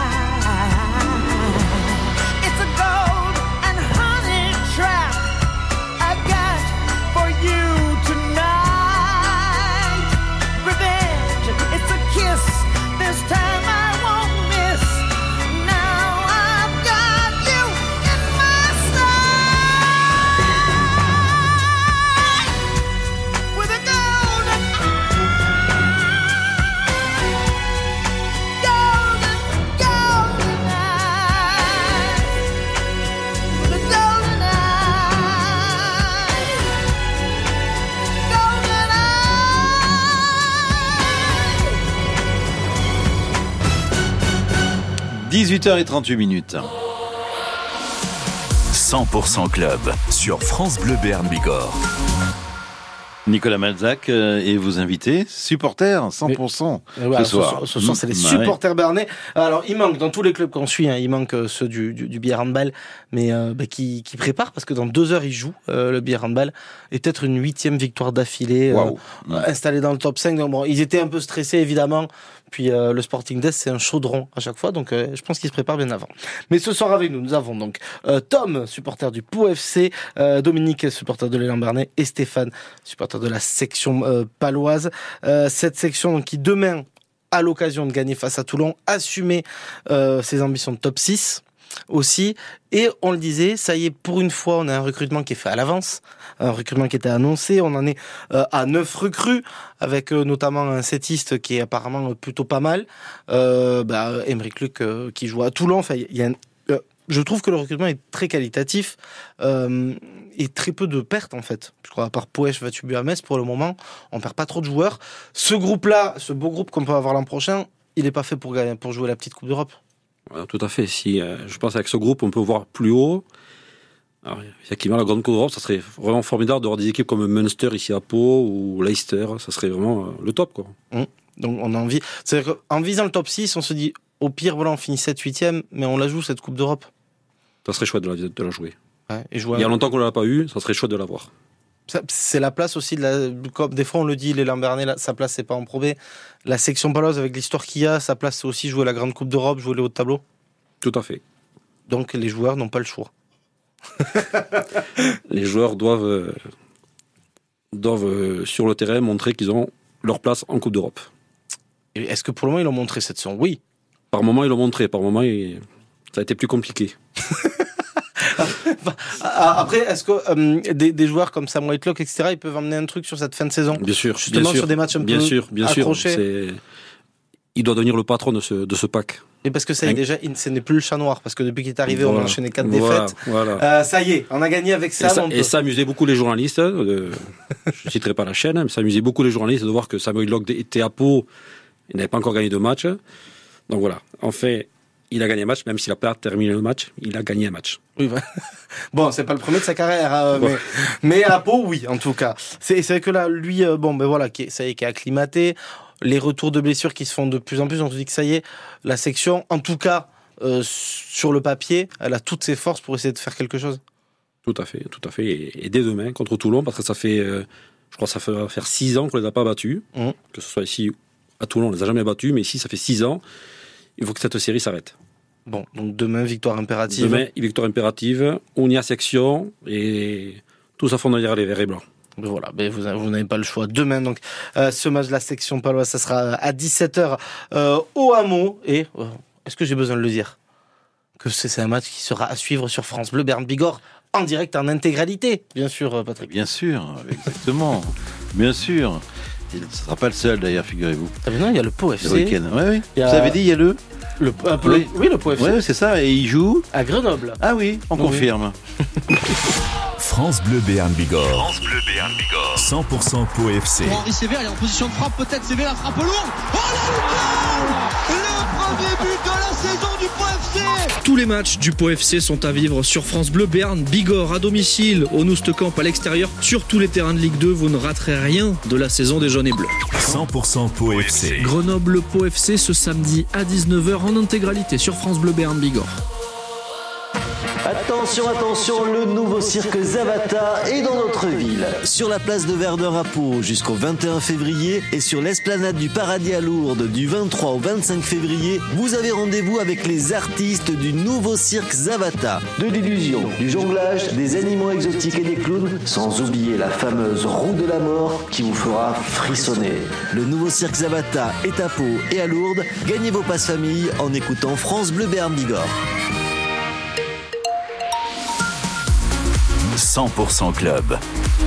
8h38 minutes. 100% Club sur France Bleu Berne Bigorre. Nicolas Malzac euh, et vos invités, supporters, 100% euh, ce, soir. C'est les mm, supporters barnais. Alors, il manque, dans tous les clubs qu'on suit, hein, il manque euh, ceux du, billard handball, mais bah, qui, qui préparent, parce que dans deux heures, ils jouent euh, le bière handball, et peut-être une huitième victoire d'affilée, installée dans le top 5. Donc, bon, ils étaient un peu stressés, évidemment, puis euh, le Sporting Death, c'est un chaudron à chaque fois, donc euh, je pense qu'ils se préparent bien avant. Mais ce soir avec nous, nous avons donc euh, Tom, supporter du Pau FC, Dominique, supporter de l'élan Bernay, et Stéphane, supporter de la section paloise. Cette section qui demain à l'occasion de gagner face à Toulon, assumer ses ambitions de top 6 aussi. Et on le disait, ça y est, pour une fois, on a un recrutement qui est fait à l'avance, un recrutement qui était annoncé. On en est euh, à neuf recrues, avec euh, notamment un setiste qui est apparemment plutôt pas mal. Euh, bah, Luc euh, qui joue à Toulon. Enfin, je trouve que le recrutement est très qualitatif et très peu de pertes en fait. Je crois à part Poesch, Vatubu à Metz pour le moment, on perd pas trop de joueurs. Ce groupe-là, ce beau groupe qu'on peut avoir l'an prochain, il n'est pas fait pour pour jouer la petite Coupe d'Europe. Tout à fait. Si, euh, je pense qu'avec ce groupe, on peut voir plus haut. Alors, effectivement, la grande Coupe d'Europe, ça serait vraiment formidable d'avoir des équipes comme Munster ici à Pau ou Leicester. Ça serait vraiment euh, le top, quoi. Hum. Donc on a envie. C'est-à-dire qu'en visant le top 6, on se dit au pire, voilà, on finit 7 8 mais on la joue cette Coupe d'Europe. Ça serait chouette de la, de la jouer. Ouais, et jouer Il y a longtemps qu'on ne l'a pas eu, ça serait chouette de l'avoir. C'est la place aussi de la. Comme des fois on le dit, les Lambernais, sa place c'est pas en Pro B. La section paloise avec l'histoire qu'il y a, sa place c'est aussi jouer la grande Coupe d'Europe, jouer les hauts de tableau. Tout à fait. Donc les joueurs n'ont pas le choix. Les joueurs doivent, euh, doivent euh, sur le terrain montrer qu'ils ont leur place en Coupe d'Europe. Est-ce que pour le moment ils l'ont montré cette saison? Oui. Par moment, ils l'ont montré. Par moment, ça a été plus compliqué. Après, est-ce que euh, des, des joueurs comme Sam Whitelock, etc., ils peuvent emmener un truc sur cette fin de saison? Bien sûr. Justement bien sûr, sur des matchs un bien peu sûr, bien sûr. accrochés. C'est- Il doit devenir le patron de ce, de ce pack. Et parce que ça y est, Hein déjà, ce n'est plus le chat noir. Parce que depuis qu'il est arrivé, on a enchaîné 4 Voilà, défaites. voilà. Euh, ça y est, on a gagné avec Et ça, et ça amusait beaucoup les journalistes. euh, je ne citerai pas la chaîne, mais ça amusait beaucoup les journalistes de voir que Samuel Locke était à Pau. Il n'avait pas encore gagné de match. Donc voilà. En fait, il a gagné un match, même s'il n'a pas terminé le match, il a gagné un match. Oui, bah. Bon, c'est pas le premier de sa carrière, hein, Bon. mais, mais à Pau, oui, en tout cas. C'est vrai que là, lui, euh, bon, ben voilà, qui ça y est, qui est acclimaté. Les retours de blessures qui se font de plus en plus, on se dit que ça y est, la section, en tout cas, euh, sur le papier, elle a toutes ses forces pour essayer de faire quelque chose. Tout à fait, tout à fait. Et, et dès demain contre Toulon, parce que ça fait, euh, je crois, que ça fait va faire six ans qu'on les a pas battus. Mhm. Que ce soit ici à Toulon, on les a jamais battus, mais ici, ça fait six ans. Il faut que cette série s'arrête. Bon, donc demain, victoire impérative. Demain, victoire impérative, on y a section et tout ça fondera les verts et blancs. Mais Voilà, ben vous, vous n'avez pas le choix. Demain, donc, euh, ce match de la section paloise, ça sera à 17h euh, au hameau. Et euh, est-ce que j'ai besoin de le dire? Que c'est un match qui sera à suivre sur France Bleu, Berne Bigorre, en direct, en intégralité, bien sûr, euh, Patrick. Bien sûr, exactement. Bien sûr. Il ne sera pas le seul d'ailleurs, figurez-vous. Ah, mais non, il y a le Pau Le FC. week-end. Ouais, oui. A- Vous avez dit, il y a le. Le, un peu le- oui, le Pau FC. Ouais, c'est ça. Et il joue À Grenoble. Ah oui, on Oui. confirme. France Bleu Béarn Bigorre. France Bleu Béarn Bigorre. 100% Pau FC. Pour Henri Sévère, il est en position de frappe, peut-être Sévère la frappe lourde. Oh la Le premier but de la saison du Pau FC Tous les matchs du Pau FC sont à vivre sur France Bleu Béarn, Bigorre, à domicile, au Noustecamp, à l'extérieur. Sur tous les terrains de Ligue 2, vous ne raterez rien de la saison des jaunes et bleus. 100% Pau FC. Grenoble Pau FC ce samedi à 19h en intégralité sur France Bleu Béarn Bigorre. Attention, attention, le nouveau cirque Zavata est dans notre ville. Sur la place de Verdun à Pau jusqu'au 21 février et sur l'esplanade du Paradis à Lourdes du 23 au 25 février, vous avez rendez-vous avec les artistes du nouveau cirque Zavata. De l'illusion, du jonglage, des animaux exotiques et des clowns, sans oublier la fameuse roue de la mort qui vous fera frissonner. Le nouveau cirque Zavata est à Pau et à Lourdes. Gagnez vos passes famille en écoutant France Bleu Béarn Bigorre. 100% Club.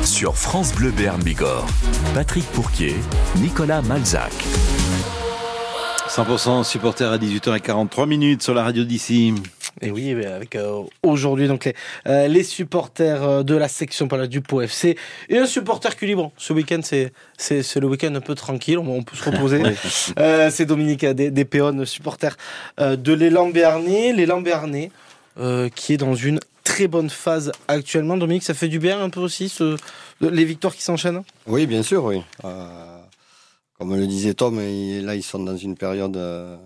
Sur France Bleu Béarn Bigorre. Patrick Pourquier, Nicolas Malzac. 100% supporter à 18h43 minutes sur la radio d'ici. Et oui, avec euh, aujourd'hui donc les, euh, les supporters euh, de la section du Pau FC et un supporter bon, ce week-end c'est c'est c'est le week-end un peu tranquille, on, on peut se reposer. Oui. Euh, c'est Dominique des, supporter de l'élan Béarnais, l'élan Béarnais euh, qui est dans une très bonne phase actuellement. Dominique, ça fait du bien un peu aussi, ce, les victoires qui s'enchaînent? Oui, bien sûr, oui. Euh, comme le disait Tom, là, ils sont dans une période. euh,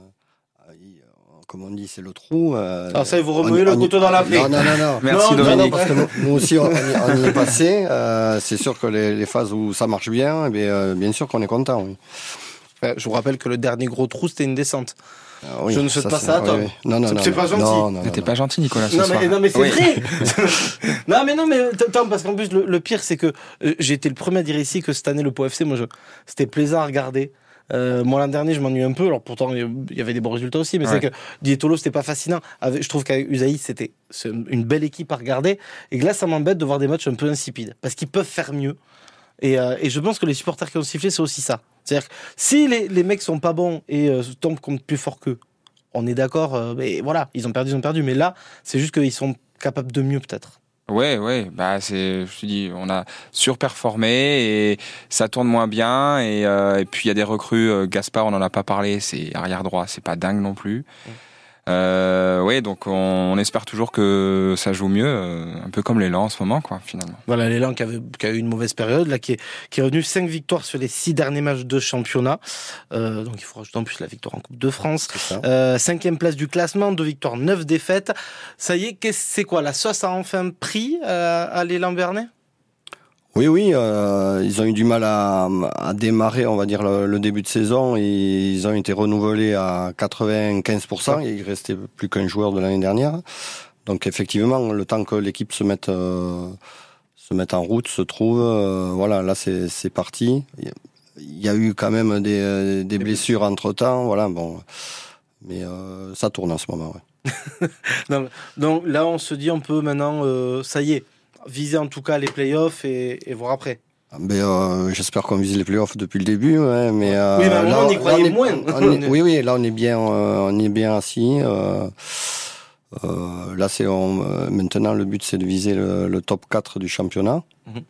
il- comme on dit, c'est le trou. euh, Alors ça, vous on- remuez le couteau dans la plaie. Non, non, non. non. Merci, Non, non, Dominique. parce que nous, nous aussi, on, on y, on y est passé. euh, c'est sûr que les, les phases où ça marche bien, eh bien, euh, bien sûr qu'on est content. Oui. Je vous rappelle que le dernier gros trou, c'était une descente. Ah oui, Je ne souhaite ça, pas ça à Tom. oui. Non, non, C'est- non, c'est non. pas gentil. Non, non, pas gentil, Nicolas, ce Non soir. mais, non mais c'est Oui. vrai Non mais non mais Tom parce qu'en plus le, le pire c'est que euh, j'ai été le premier à dire ici que cette année le Pau FC moi je c'était plaisant à regarder. Euh, moi l'an dernier je m'ennuie un peu alors pourtant il y avait des bons résultats aussi mais Ouais. c'est que Dietolo c'était pas fascinant. Je trouve qu'avec Usaï c'était une belle équipe à regarder et que là ça m'embête de voir des matchs un peu insipides parce qu'ils peuvent faire mieux. Et, euh, et je pense que les supporters qui ont sifflé c'est aussi ça. C'est-à-dire que si les, les mecs sont pas bons et euh, tombent contre plus fort qu'eux, on est d'accord, euh, mais voilà, ils ont perdu, ils ont perdu. Mais là, c'est juste qu'ils sont capables de mieux, peut-être. Ouais, ouais, bah c'est, je te dis, on a surperformé et ça tourne moins bien et, euh, et puis il y a des recrues. Gaspard, on en a pas parlé, c'est arrière droit, c'est pas dingue non plus. Euh, ouais, donc on, on espère toujours que ça joue mieux, euh, un peu comme l'élan en ce moment, quoi, finalement. Voilà, l'élan qui, qui a eu une mauvaise période, là, qui est, qui est revenu 5 victoires sur les 6 derniers matchs de championnat. Euh, donc il faut rajouter en plus la victoire en Coupe de France. Euh, cinquième place du classement, 2 victoires, 9 défaites. Ça y est, c'est quoi La sauce a enfin pris euh, à l'élan Bernet Oui, oui, euh, ils ont eu du mal à, à démarrer, on va dire, le, le début de saison. Ils ont été renouvelés à 95%. Et il restait plus qu'un joueur de l'année dernière. Donc effectivement, le temps que l'équipe se mette, euh, se mette en route, se trouve, euh, voilà, là c'est parti. Il y a eu quand même des, des blessures entre temps, voilà, bon. Mais ça tourne en ce moment, ouais. Non, mais- Donc là, on se dit, on peut maintenant, ça y est, viser en tout cas les playoffs et, et voir après. Ben, euh, J'espère qu'on vise les playoffs depuis le début, ouais, mais euh, Oui, mais à un moment, on y là, croyait est- moins. on est- oui, oui, là on est bien, euh, on est bien assis. euh, là, c'est maintenant le but, c'est de viser le, le top 4 du championnat. Mhm.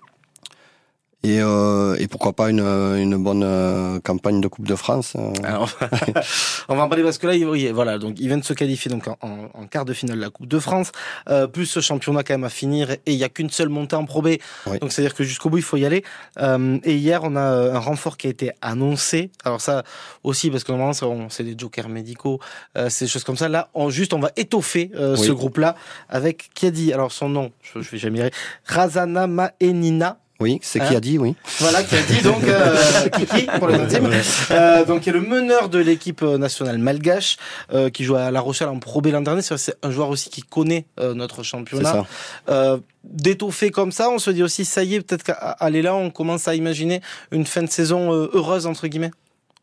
Et, euh, et pourquoi pas une, une bonne euh, campagne de Coupe de France. euh. Alors, on va en parler parce que là, il- voilà, donc ils viennent de se qualifier donc en, en- quart de finale de la Coupe de France, euh, plus ce championnat quand même à finir, et il y a qu'une seule montée en Pro B, Oui. donc c'est à dire que jusqu'au bout il faut y aller. Euh, et hier, on a euh, un renfort qui a été annoncé. Alors ça aussi parce que normalement c'est- des jokers médicaux, euh, c'est des choses comme ça. Là, on juste on va étoffer euh, Oui. ce groupe-là avec qui a dit alors son nom, je, je vais jamais y Razana Maenina. Oui, c'est Hein qui a dit, oui. Voilà, qui a dit donc euh, Kiki pour les intimes. Euh, donc qui est le meneur de l'équipe euh, nationale malgache, euh, qui joue à La Rochelle en Pro B l'an dernier. C'est un joueur aussi qui connaît euh, notre C'est championnat. ça. Euh, D'étoffer comme ça, on se dit aussi ça y est, peut-être qu'à aller là, on commence à imaginer une fin de saison euh, heureuse entre guillemets.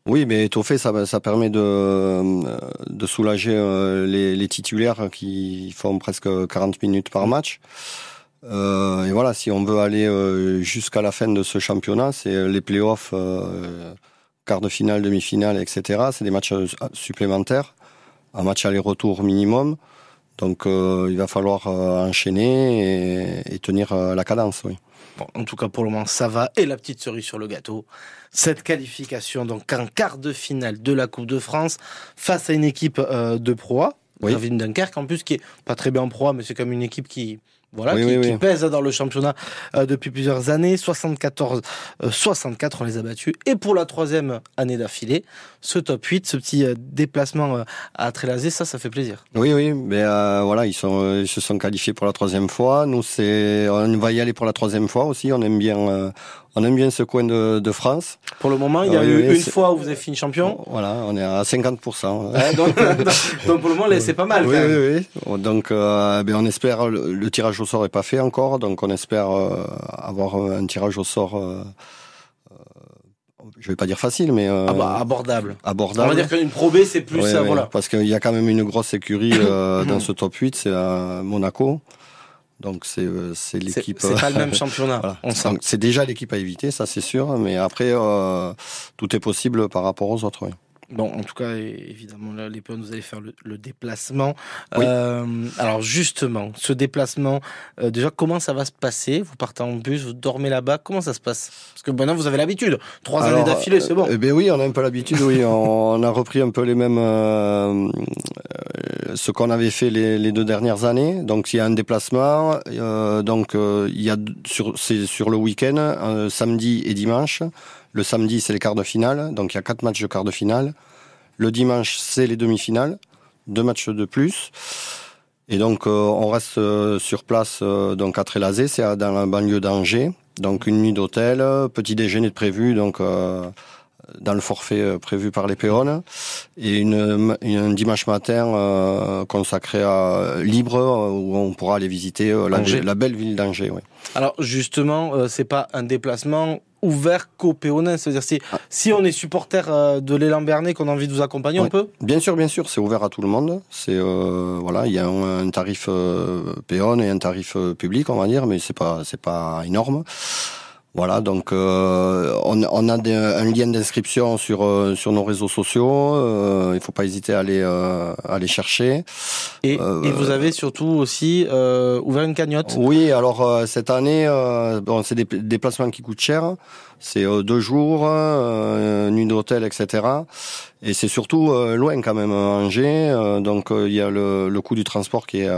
Oui, mais étoffé, ça, ça permet de, de soulager euh, les, les titulaires qui font presque 40 minutes par match. Et voilà, si on veut aller euh, jusqu'à la fin de ce championnat, c'est les playoffs, euh, quart de finale, demi-finale, etc. C'est des matchs euh, supplémentaires, un match aller-retour minimum. Donc euh, il va falloir euh, enchaîner et, et tenir euh, la cadence, oui. Bon, en tout cas, pour le moment, ça va. Et la petite cerise sur le gâteau, cette qualification donc en quart de finale de la Coupe de France face à une équipe euh, de Pro A, Oui. Dunkerque en plus, qui est pas très bien en Pro A, mais c'est comme une équipe qui voilà, Oui, qui, oui, qui oui. pèse dans le championnat euh, depuis plusieurs années. 74, euh, 64, on les a battus. Et pour la troisième année d'affilée, ce top 8, ce petit euh, déplacement euh, à Trélazé, ça, ça fait plaisir. Oui, oui, mais euh, voilà, ils, sont, euh, ils se sont qualifiés pour la troisième fois. Nous, c'est, on va y aller pour la troisième fois aussi. On aime bien, euh, on aime bien ce coin de, de France. Pour le moment, il y a Oui, eu une fois où vous avez fini champion. Voilà, on est à 50%. Ouais, donc, donc pour le moment, c'est pas mal. Oui, quand même. oui, oui. Donc, euh, ben, on espère, le, le tirage au sort est pas fait encore, donc on espère euh, avoir un tirage au sort, euh, euh, je vais pas dire facile, mais euh, Ah bah, abordable. abordable. On va dire qu'une Pro B, c'est plus. Ouais, euh, ouais, voilà. Parce qu'il y a quand même une grosse écurie euh, dans ce top 8, c'est euh, Monaco. Donc c'est euh, c'est l'équipe. c'est pas le même championnat, Voilà. on sent. Donc, C'est déjà l'équipe à éviter, ça c'est sûr. Mais après, euh, tout est possible par rapport aux autres. oui. Bon, en tout cas, évidemment, là, les Péons, vous allez faire le, le déplacement. Oui. Euh, alors, justement, ce déplacement, euh, déjà, comment ça va se passer? Vous partez en bus, vous dormez là-bas, comment ça se passe? Parce que maintenant, vous avez l'habitude. Trois années d'affilée, c'est bon. Eh ben oui, on a un peu l'habitude. Oui, on, on a repris un peu les mêmes euh, euh, ce qu'on avait fait les, deux dernières années. Donc il y a un déplacement. Euh, donc euh, il y a sur c'est sur le week-end, euh, samedi et dimanche. Le samedi c'est les quarts de finale. Donc il y a quatre matchs de quarts de finale. Le dimanche c'est les demi-finales, deux matchs de plus. Et donc on reste sur place donc à Trélazé, c'est dans la banlieue d'Angers. Donc une nuit d'hôtel, petit déjeuner de prévu. Donc dans le forfait euh, prévu par les Péones et une, un dimanche matin euh, consacré à Libre où on pourra aller visiter euh, la, la, belle ville d'Angers. Oui. Alors justement, euh, c'est pas un déplacement ouvert qu'aux Péonins, c'est-à-dire si, ah. si on est supporter de l'élan Bernet qu'on a envie de vous accompagner, on peut? Bien sûr, bien sûr, c'est ouvert à tout le monde. C'est voilà, il y a un, tarif Péon et un tarif public, on va dire, mais c'est pas c'est pas énorme. Voilà, donc euh, on, on, a des, un lien d'inscription sur euh, sur nos réseaux sociaux. Euh, il faut pas hésiter à aller euh, à aller chercher. Et, et, vous avez surtout aussi ouvert une cagnotte. Oui, alors cette année, bon, c'est des déplacements qui coûtent cher. C'est deux jours, nuit d'hôtel, etc. Et c'est surtout loin quand même, Angers. donc il y a le, le coût du transport qui est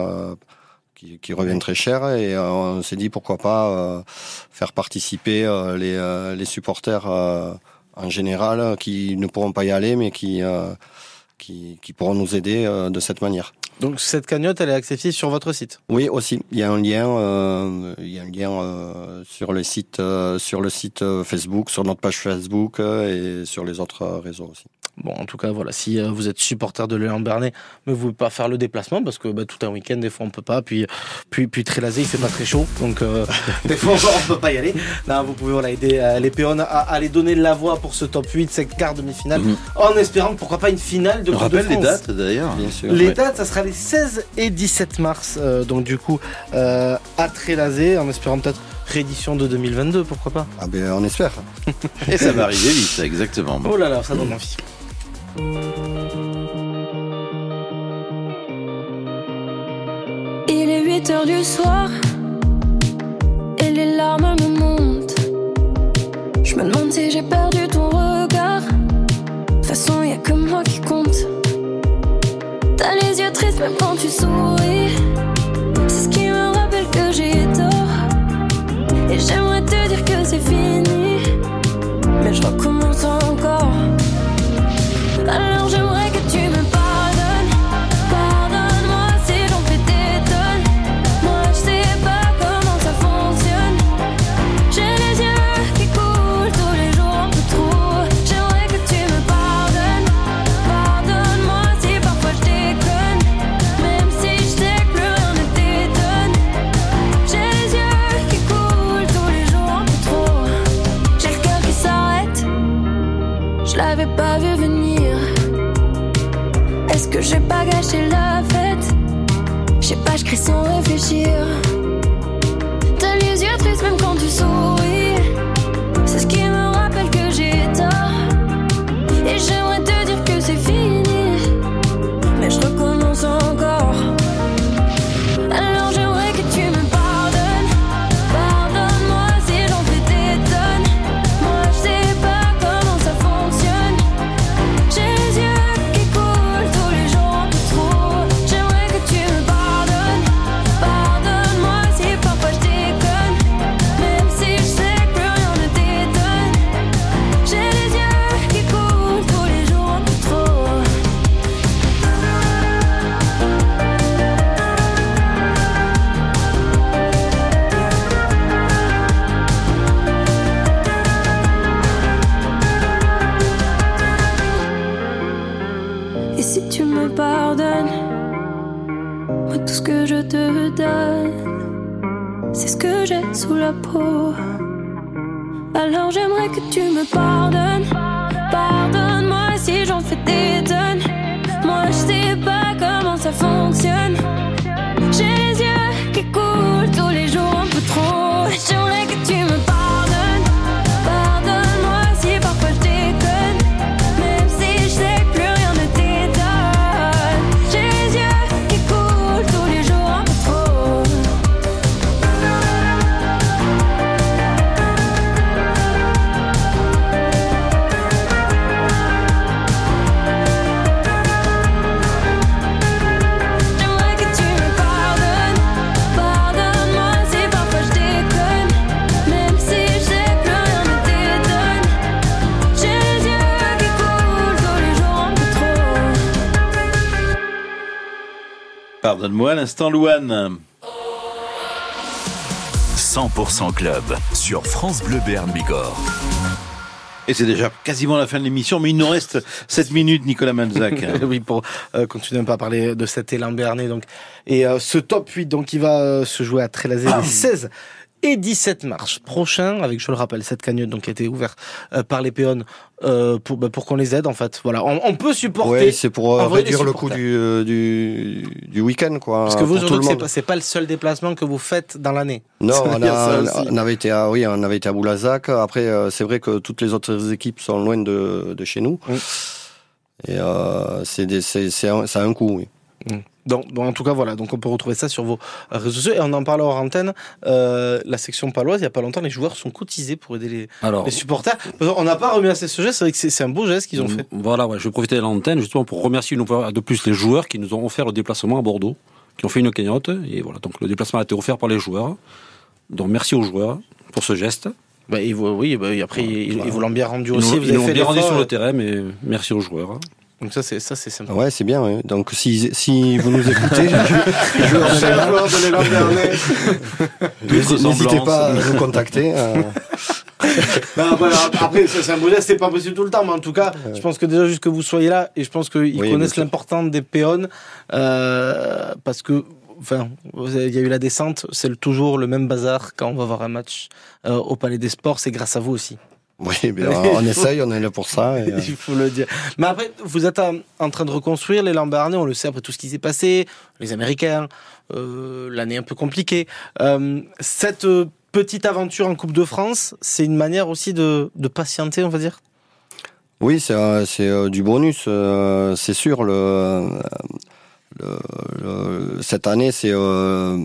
qui, qui revient très cher et euh, on s'est dit pourquoi pas euh, faire participer euh, les, les supporters en général qui ne pourront pas y aller mais qui, qui, qui pourront nous aider de cette manière. Donc cette cagnotte, elle est accessible sur votre site? Oui, aussi. Il y a un lien, euh, il y a un lien euh, sur le site, sur le site Facebook, sur notre page Facebook et sur les autres réseaux aussi. Bon, en tout cas, voilà, si euh, vous êtes supporter de l'élan Bernet, mais vous pouvez pas faire le déplacement parce que bah, tout un week-end, des fois, on peut pas. Puis, puis, puis très lasé, il fait pas très chaud, donc euh, des fois, on peut pas y aller. Là, vous pouvez voilà, aider euh, les péons à, aller donner la voix pour ce top 8, cette quart demi-finale, mhm. en espérant pourquoi pas une finale de On rappelle les dates d'ailleurs. Bien sûr. Les dates, ça sera les 16 et 17 mars, donc du coup, à Trélazé, en espérant peut-être réédition de 2022, pourquoi pas Ah ben on espère. et ça va arriver vite, exactement. Oh là là, ça donne envie. Il est 8 heures du soir et les larmes me montent. Je me demande si j'ai perdu ton regard. De toute façon, y a que moi qui tristes même quand tu souris. C'est ce qui me rappelle que j'ai tort. Et j'aimerais te dire que c'est fini. Mais je recommence. Crie sans réfléchir. Pardonne-moi l'instant Louane. 100% Club sur France Bleu Béarn Bigorre. Et c'est déjà quasiment la fin de l'émission, mais il nous reste 7 minutes, Nicolas Manzac. oui, pour euh, continuer un peu à parler de cet élan béarnais. Donc. Et euh, ce top 8, donc, il va euh, se jouer à Trélazé les 16 et 17 mars prochains, avec, je le rappelle, cette cagnotte donc, qui a été ouverte euh, par les péons euh, pour, bah, pour qu'on les aide, en fait. Voilà, on, on peut supporter. Oui, c'est pour euh, réduire le coût du, euh, du, du week-end, quoi. Parce que vous, que c'est pas, c'est pas le seul déplacement que vous faites dans l'année. Non, on, a, avait été à, oui, on avait été à Boulazac. Après, euh, c'est vrai que toutes les autres équipes sont loin de, de chez nous. Et euh, c'est c'est c'est un, ça a un coût, oui. Donc, bon, en tout cas, voilà. Donc, on peut retrouver ça sur vos réseaux sociaux. Et on en parle hors antenne. Euh, la section paloise, il y a pas longtemps, les joueurs sont cotisés pour aider les, Alors- les supporters. On n'a pas remis à ces sujets. C'est vrai que c'est un beau geste qu'ils ont fait. Voilà, ouais, je vais profiter de l'antenne justement pour remercier une fois de plus les joueurs qui nous ont offert le déplacement à Bordeaux, qui ont fait une cagnotte. Et voilà, donc le déplacement a été offert par les joueurs. Donc merci aux joueurs pour ce geste. Bah, vous- oui, bah, et après, ils, ils vous l'ont bien rendu Ils aussi. nous- vous ils l'ont fait bien rendu sur le euh, terrain, mais merci aux joueurs. Donc ça, c'est ça, c'est sympa. Ouais, c'est bien. Donc, si, si vous nous écoutez, de l'élan n'hésitez pas à nous contacter. euh. Non, voilà, après, c'est un geste, c'est pas possible tout le temps, mais en tout cas, je pense que déjà juste que vous soyez là, et je pense qu'ils Oui, connaissent l'importance des péons, euh, parce que, enfin, il y a eu la descente, c'est toujours le même bazar quand on va voir un match euh, au Palais des Sports, c'est grâce à vous aussi. Oui, bien, on essaye, on est là pour ça. et, euh, Il faut le dire. Mais après, vous êtes en, train de reconstruire les Lambarnais, on le sait après tout ce qui s'est passé, les Américains, euh, l'année un peu compliquée. Euh, cette euh, petite aventure en Coupe de France, c'est une manière aussi de, de patienter, on va dire? Oui, c'est du bonus, c'est sûr. Le, le- le- cette année, c'est euh,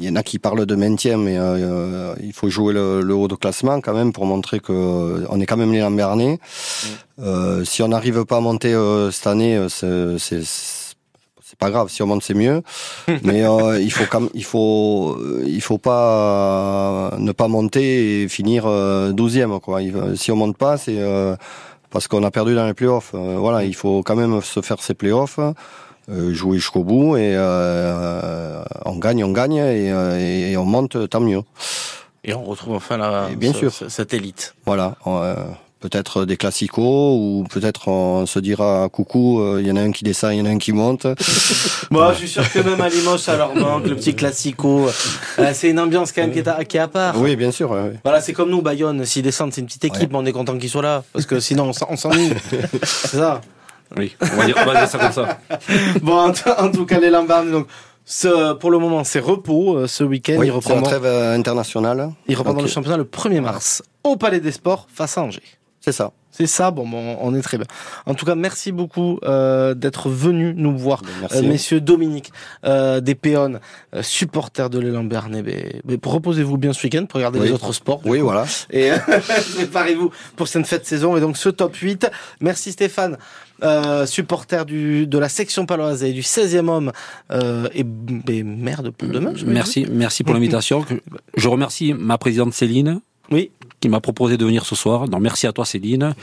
il y en a qui parlent de maintien, mais euh, euh, il faut jouer le, le haut de classement quand même pour montrer que euh, on est quand même les Lambernais. Euh, si on n'arrive pas à monter euh, cette année, euh, c'est pas grave. Si on monte, c'est mieux. mais euh, il faut quand même, il faut il faut pas euh, ne pas monter et finir euh, 12e quoi. Il- si on monte pas, c'est euh, parce qu'on a perdu dans les playoffs. Voilà, il faut quand même se faire ces playoffs, jouer jusqu'au bout et euh, on gagne, on gagne et, euh, et- et on monte, tant mieux. Et on retrouve enfin la, bien ce- sûr. ce- cette élite. Voilà. euh, peut-être des classicos ou peut-être on se dira coucou, euh, il y en a un qui descend, il y en a un qui monte. Bon, je suis sûr que même à Limoges, ça leur manque, le petit classico. Euh, c'est une ambiance quand même qui est à, qui est à part. Oui, bien sûr. ouais, ouais. Voilà, c'est comme nous, Bayonne. S'ils descendent, c'est une petite équipe, mais on est content qu'ils soient là. Parce que sinon, on s'en- on s'ennuie. c'est ça. Oui, on va dire, on va dire ça comme ça. Bon, en, tout- cas, les Lambards, donc, ce, pour le moment, c'est repos. euh, Ce week-end, Oui, ils c'est la reprendront, trêve euh, internationale. ils reprendront Donc, le championnat le 1er mars au Palais des Sports face à Angers. C'est ça. C'est ça, bon, bon, on est très bien. En tout cas, merci beaucoup euh, d'être venu nous voir, merci. Euh, messieurs Dominique, euh, des péons, euh, supporters de l'élan Bernay. Mais, mais reposez-vous bien ce week-end pour regarder Oui. les autres sports. Oui, coup. voilà. Et euh, préparez-vous pour cette fête saison et donc ce top 8. Merci Stéphane, euh, supporter du, de la section paloise et du 16e homme euh, et, et maire de demain. Merci, merci pour l'invitation. Je remercie ma présidente Céline. Oui. Qui m'a proposé de venir ce soir. Donc merci à toi Céline.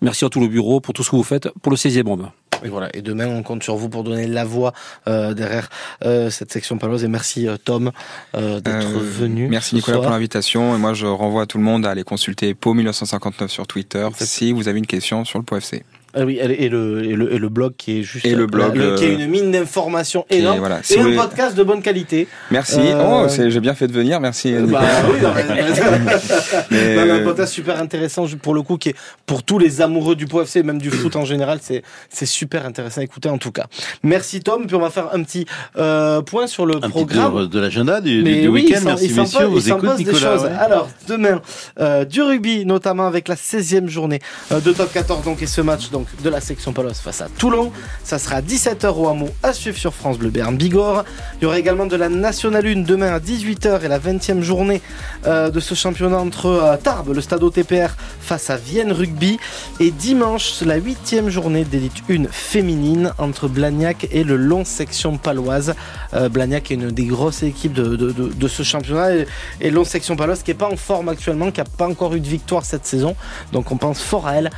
Merci à tout le bureau pour tout ce que vous faites pour le 16e homme. Et voilà. Et demain, on compte sur vous pour donner la voix euh, derrière euh, cette section paloise. Et merci euh, Tom euh, d'être Euh, venu. Merci Nicolas soir. pour l'invitation. Et moi, je renvoie tout le monde à aller consulter Po 1959 sur Twitter si vous avez une question sur le POFC. Ah oui, et le, et, le, et le blog qui est juste Et le blog, le- qui est euh, une mine d'informations énorme voilà, si et un voulez- podcast de bonne qualité. Merci. Euh, Oh, j'ai bien fait de venir. Merci. Bah Nicolas. oui, non, mais- Mais, Non, mais un podcast super intéressant pour le coup qui est pour tous les amoureux du POFC et même du foot en général c'est c'est super intéressant à écouter en tout cas merci Tom puis on va faire un petit euh, point sur le Un petit programme tour de l'agenda du, du- mais du oui, week-end. Merci il messieurs. Vous écoute des Nicolas. choses. ouais. Alors, demain, euh, du rugby, notamment avec la 16e journée euh, de top 14, donc, et ce match donc, de la section Paloise face à Toulon. Ça sera à 17h au hameau à suivre sur France Bleu Berne Bigorre. Il y aura également de la Nationale 1 demain à 18h et la 20e journée euh, de ce championnat entre euh, Tarbes, le stade OTPR, face à Vienne Rugby. Et dimanche, la 8e journée d'élite 1 féminine entre Blagnac et le long section paloise. Euh, Blagnac est une des grosses équipes de, ce championnat et, long section paloise qui n'est pas en forme actuellement, qui n'a pas encore eu de victoire cette saison. Donc on pense fort à elle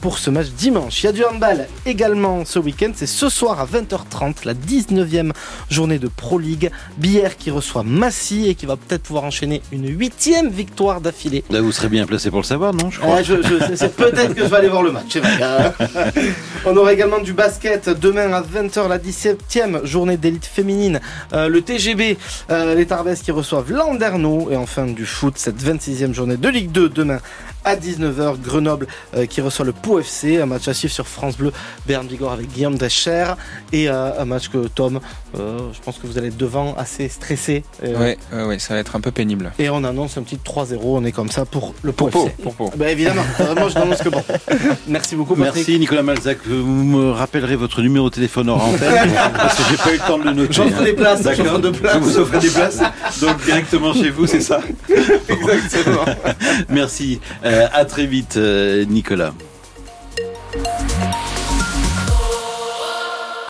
pour ce match dimanche. Dimanche. Il y a du handball également ce week-end. C'est ce soir à 20h30, la 19e journée de Pro League. Bière qui reçoit Massy et qui va peut-être pouvoir enchaîner une huitième victoire d'affilée. Là, vous serez bien placé pour le savoir, non je crois. Eh, je- je- c'est peut-être que je vais aller voir le match. vrai. On aura également du basket demain à 20h, la 17e journée d'élite féminine. Euh, le TGB, euh, les Tarbes qui reçoivent Landerneau. Et enfin du foot, cette 26e journée de Ligue 2 demain à 19h. Grenoble euh, qui reçoit le Pau FC. Un match à suivre sur France Bleu, Berne Bigorre avec Guillaume Descher. Et euh, un match que Tom, euh, je pense que vous allez être devant assez stressé. Euh, Ouais, ça va être un peu pénible. Et on annonce un petit 3-0. On est comme ça pour le Pau FC. pour Pau. Bah, évidemment, moi je n'annonce que bon. Merci beaucoup Patrick. Merci Nicolas Malzac. Vous me rappellerez votre numéro de téléphone hors antenne parce que j'ai pas eu le temps de le noter. J'offre des places, D'accord. j'offre de places. Je vous offre des places. Donc directement chez vous, c'est ça Exactement. Merci. Euh, à très vite, euh, Nicolas.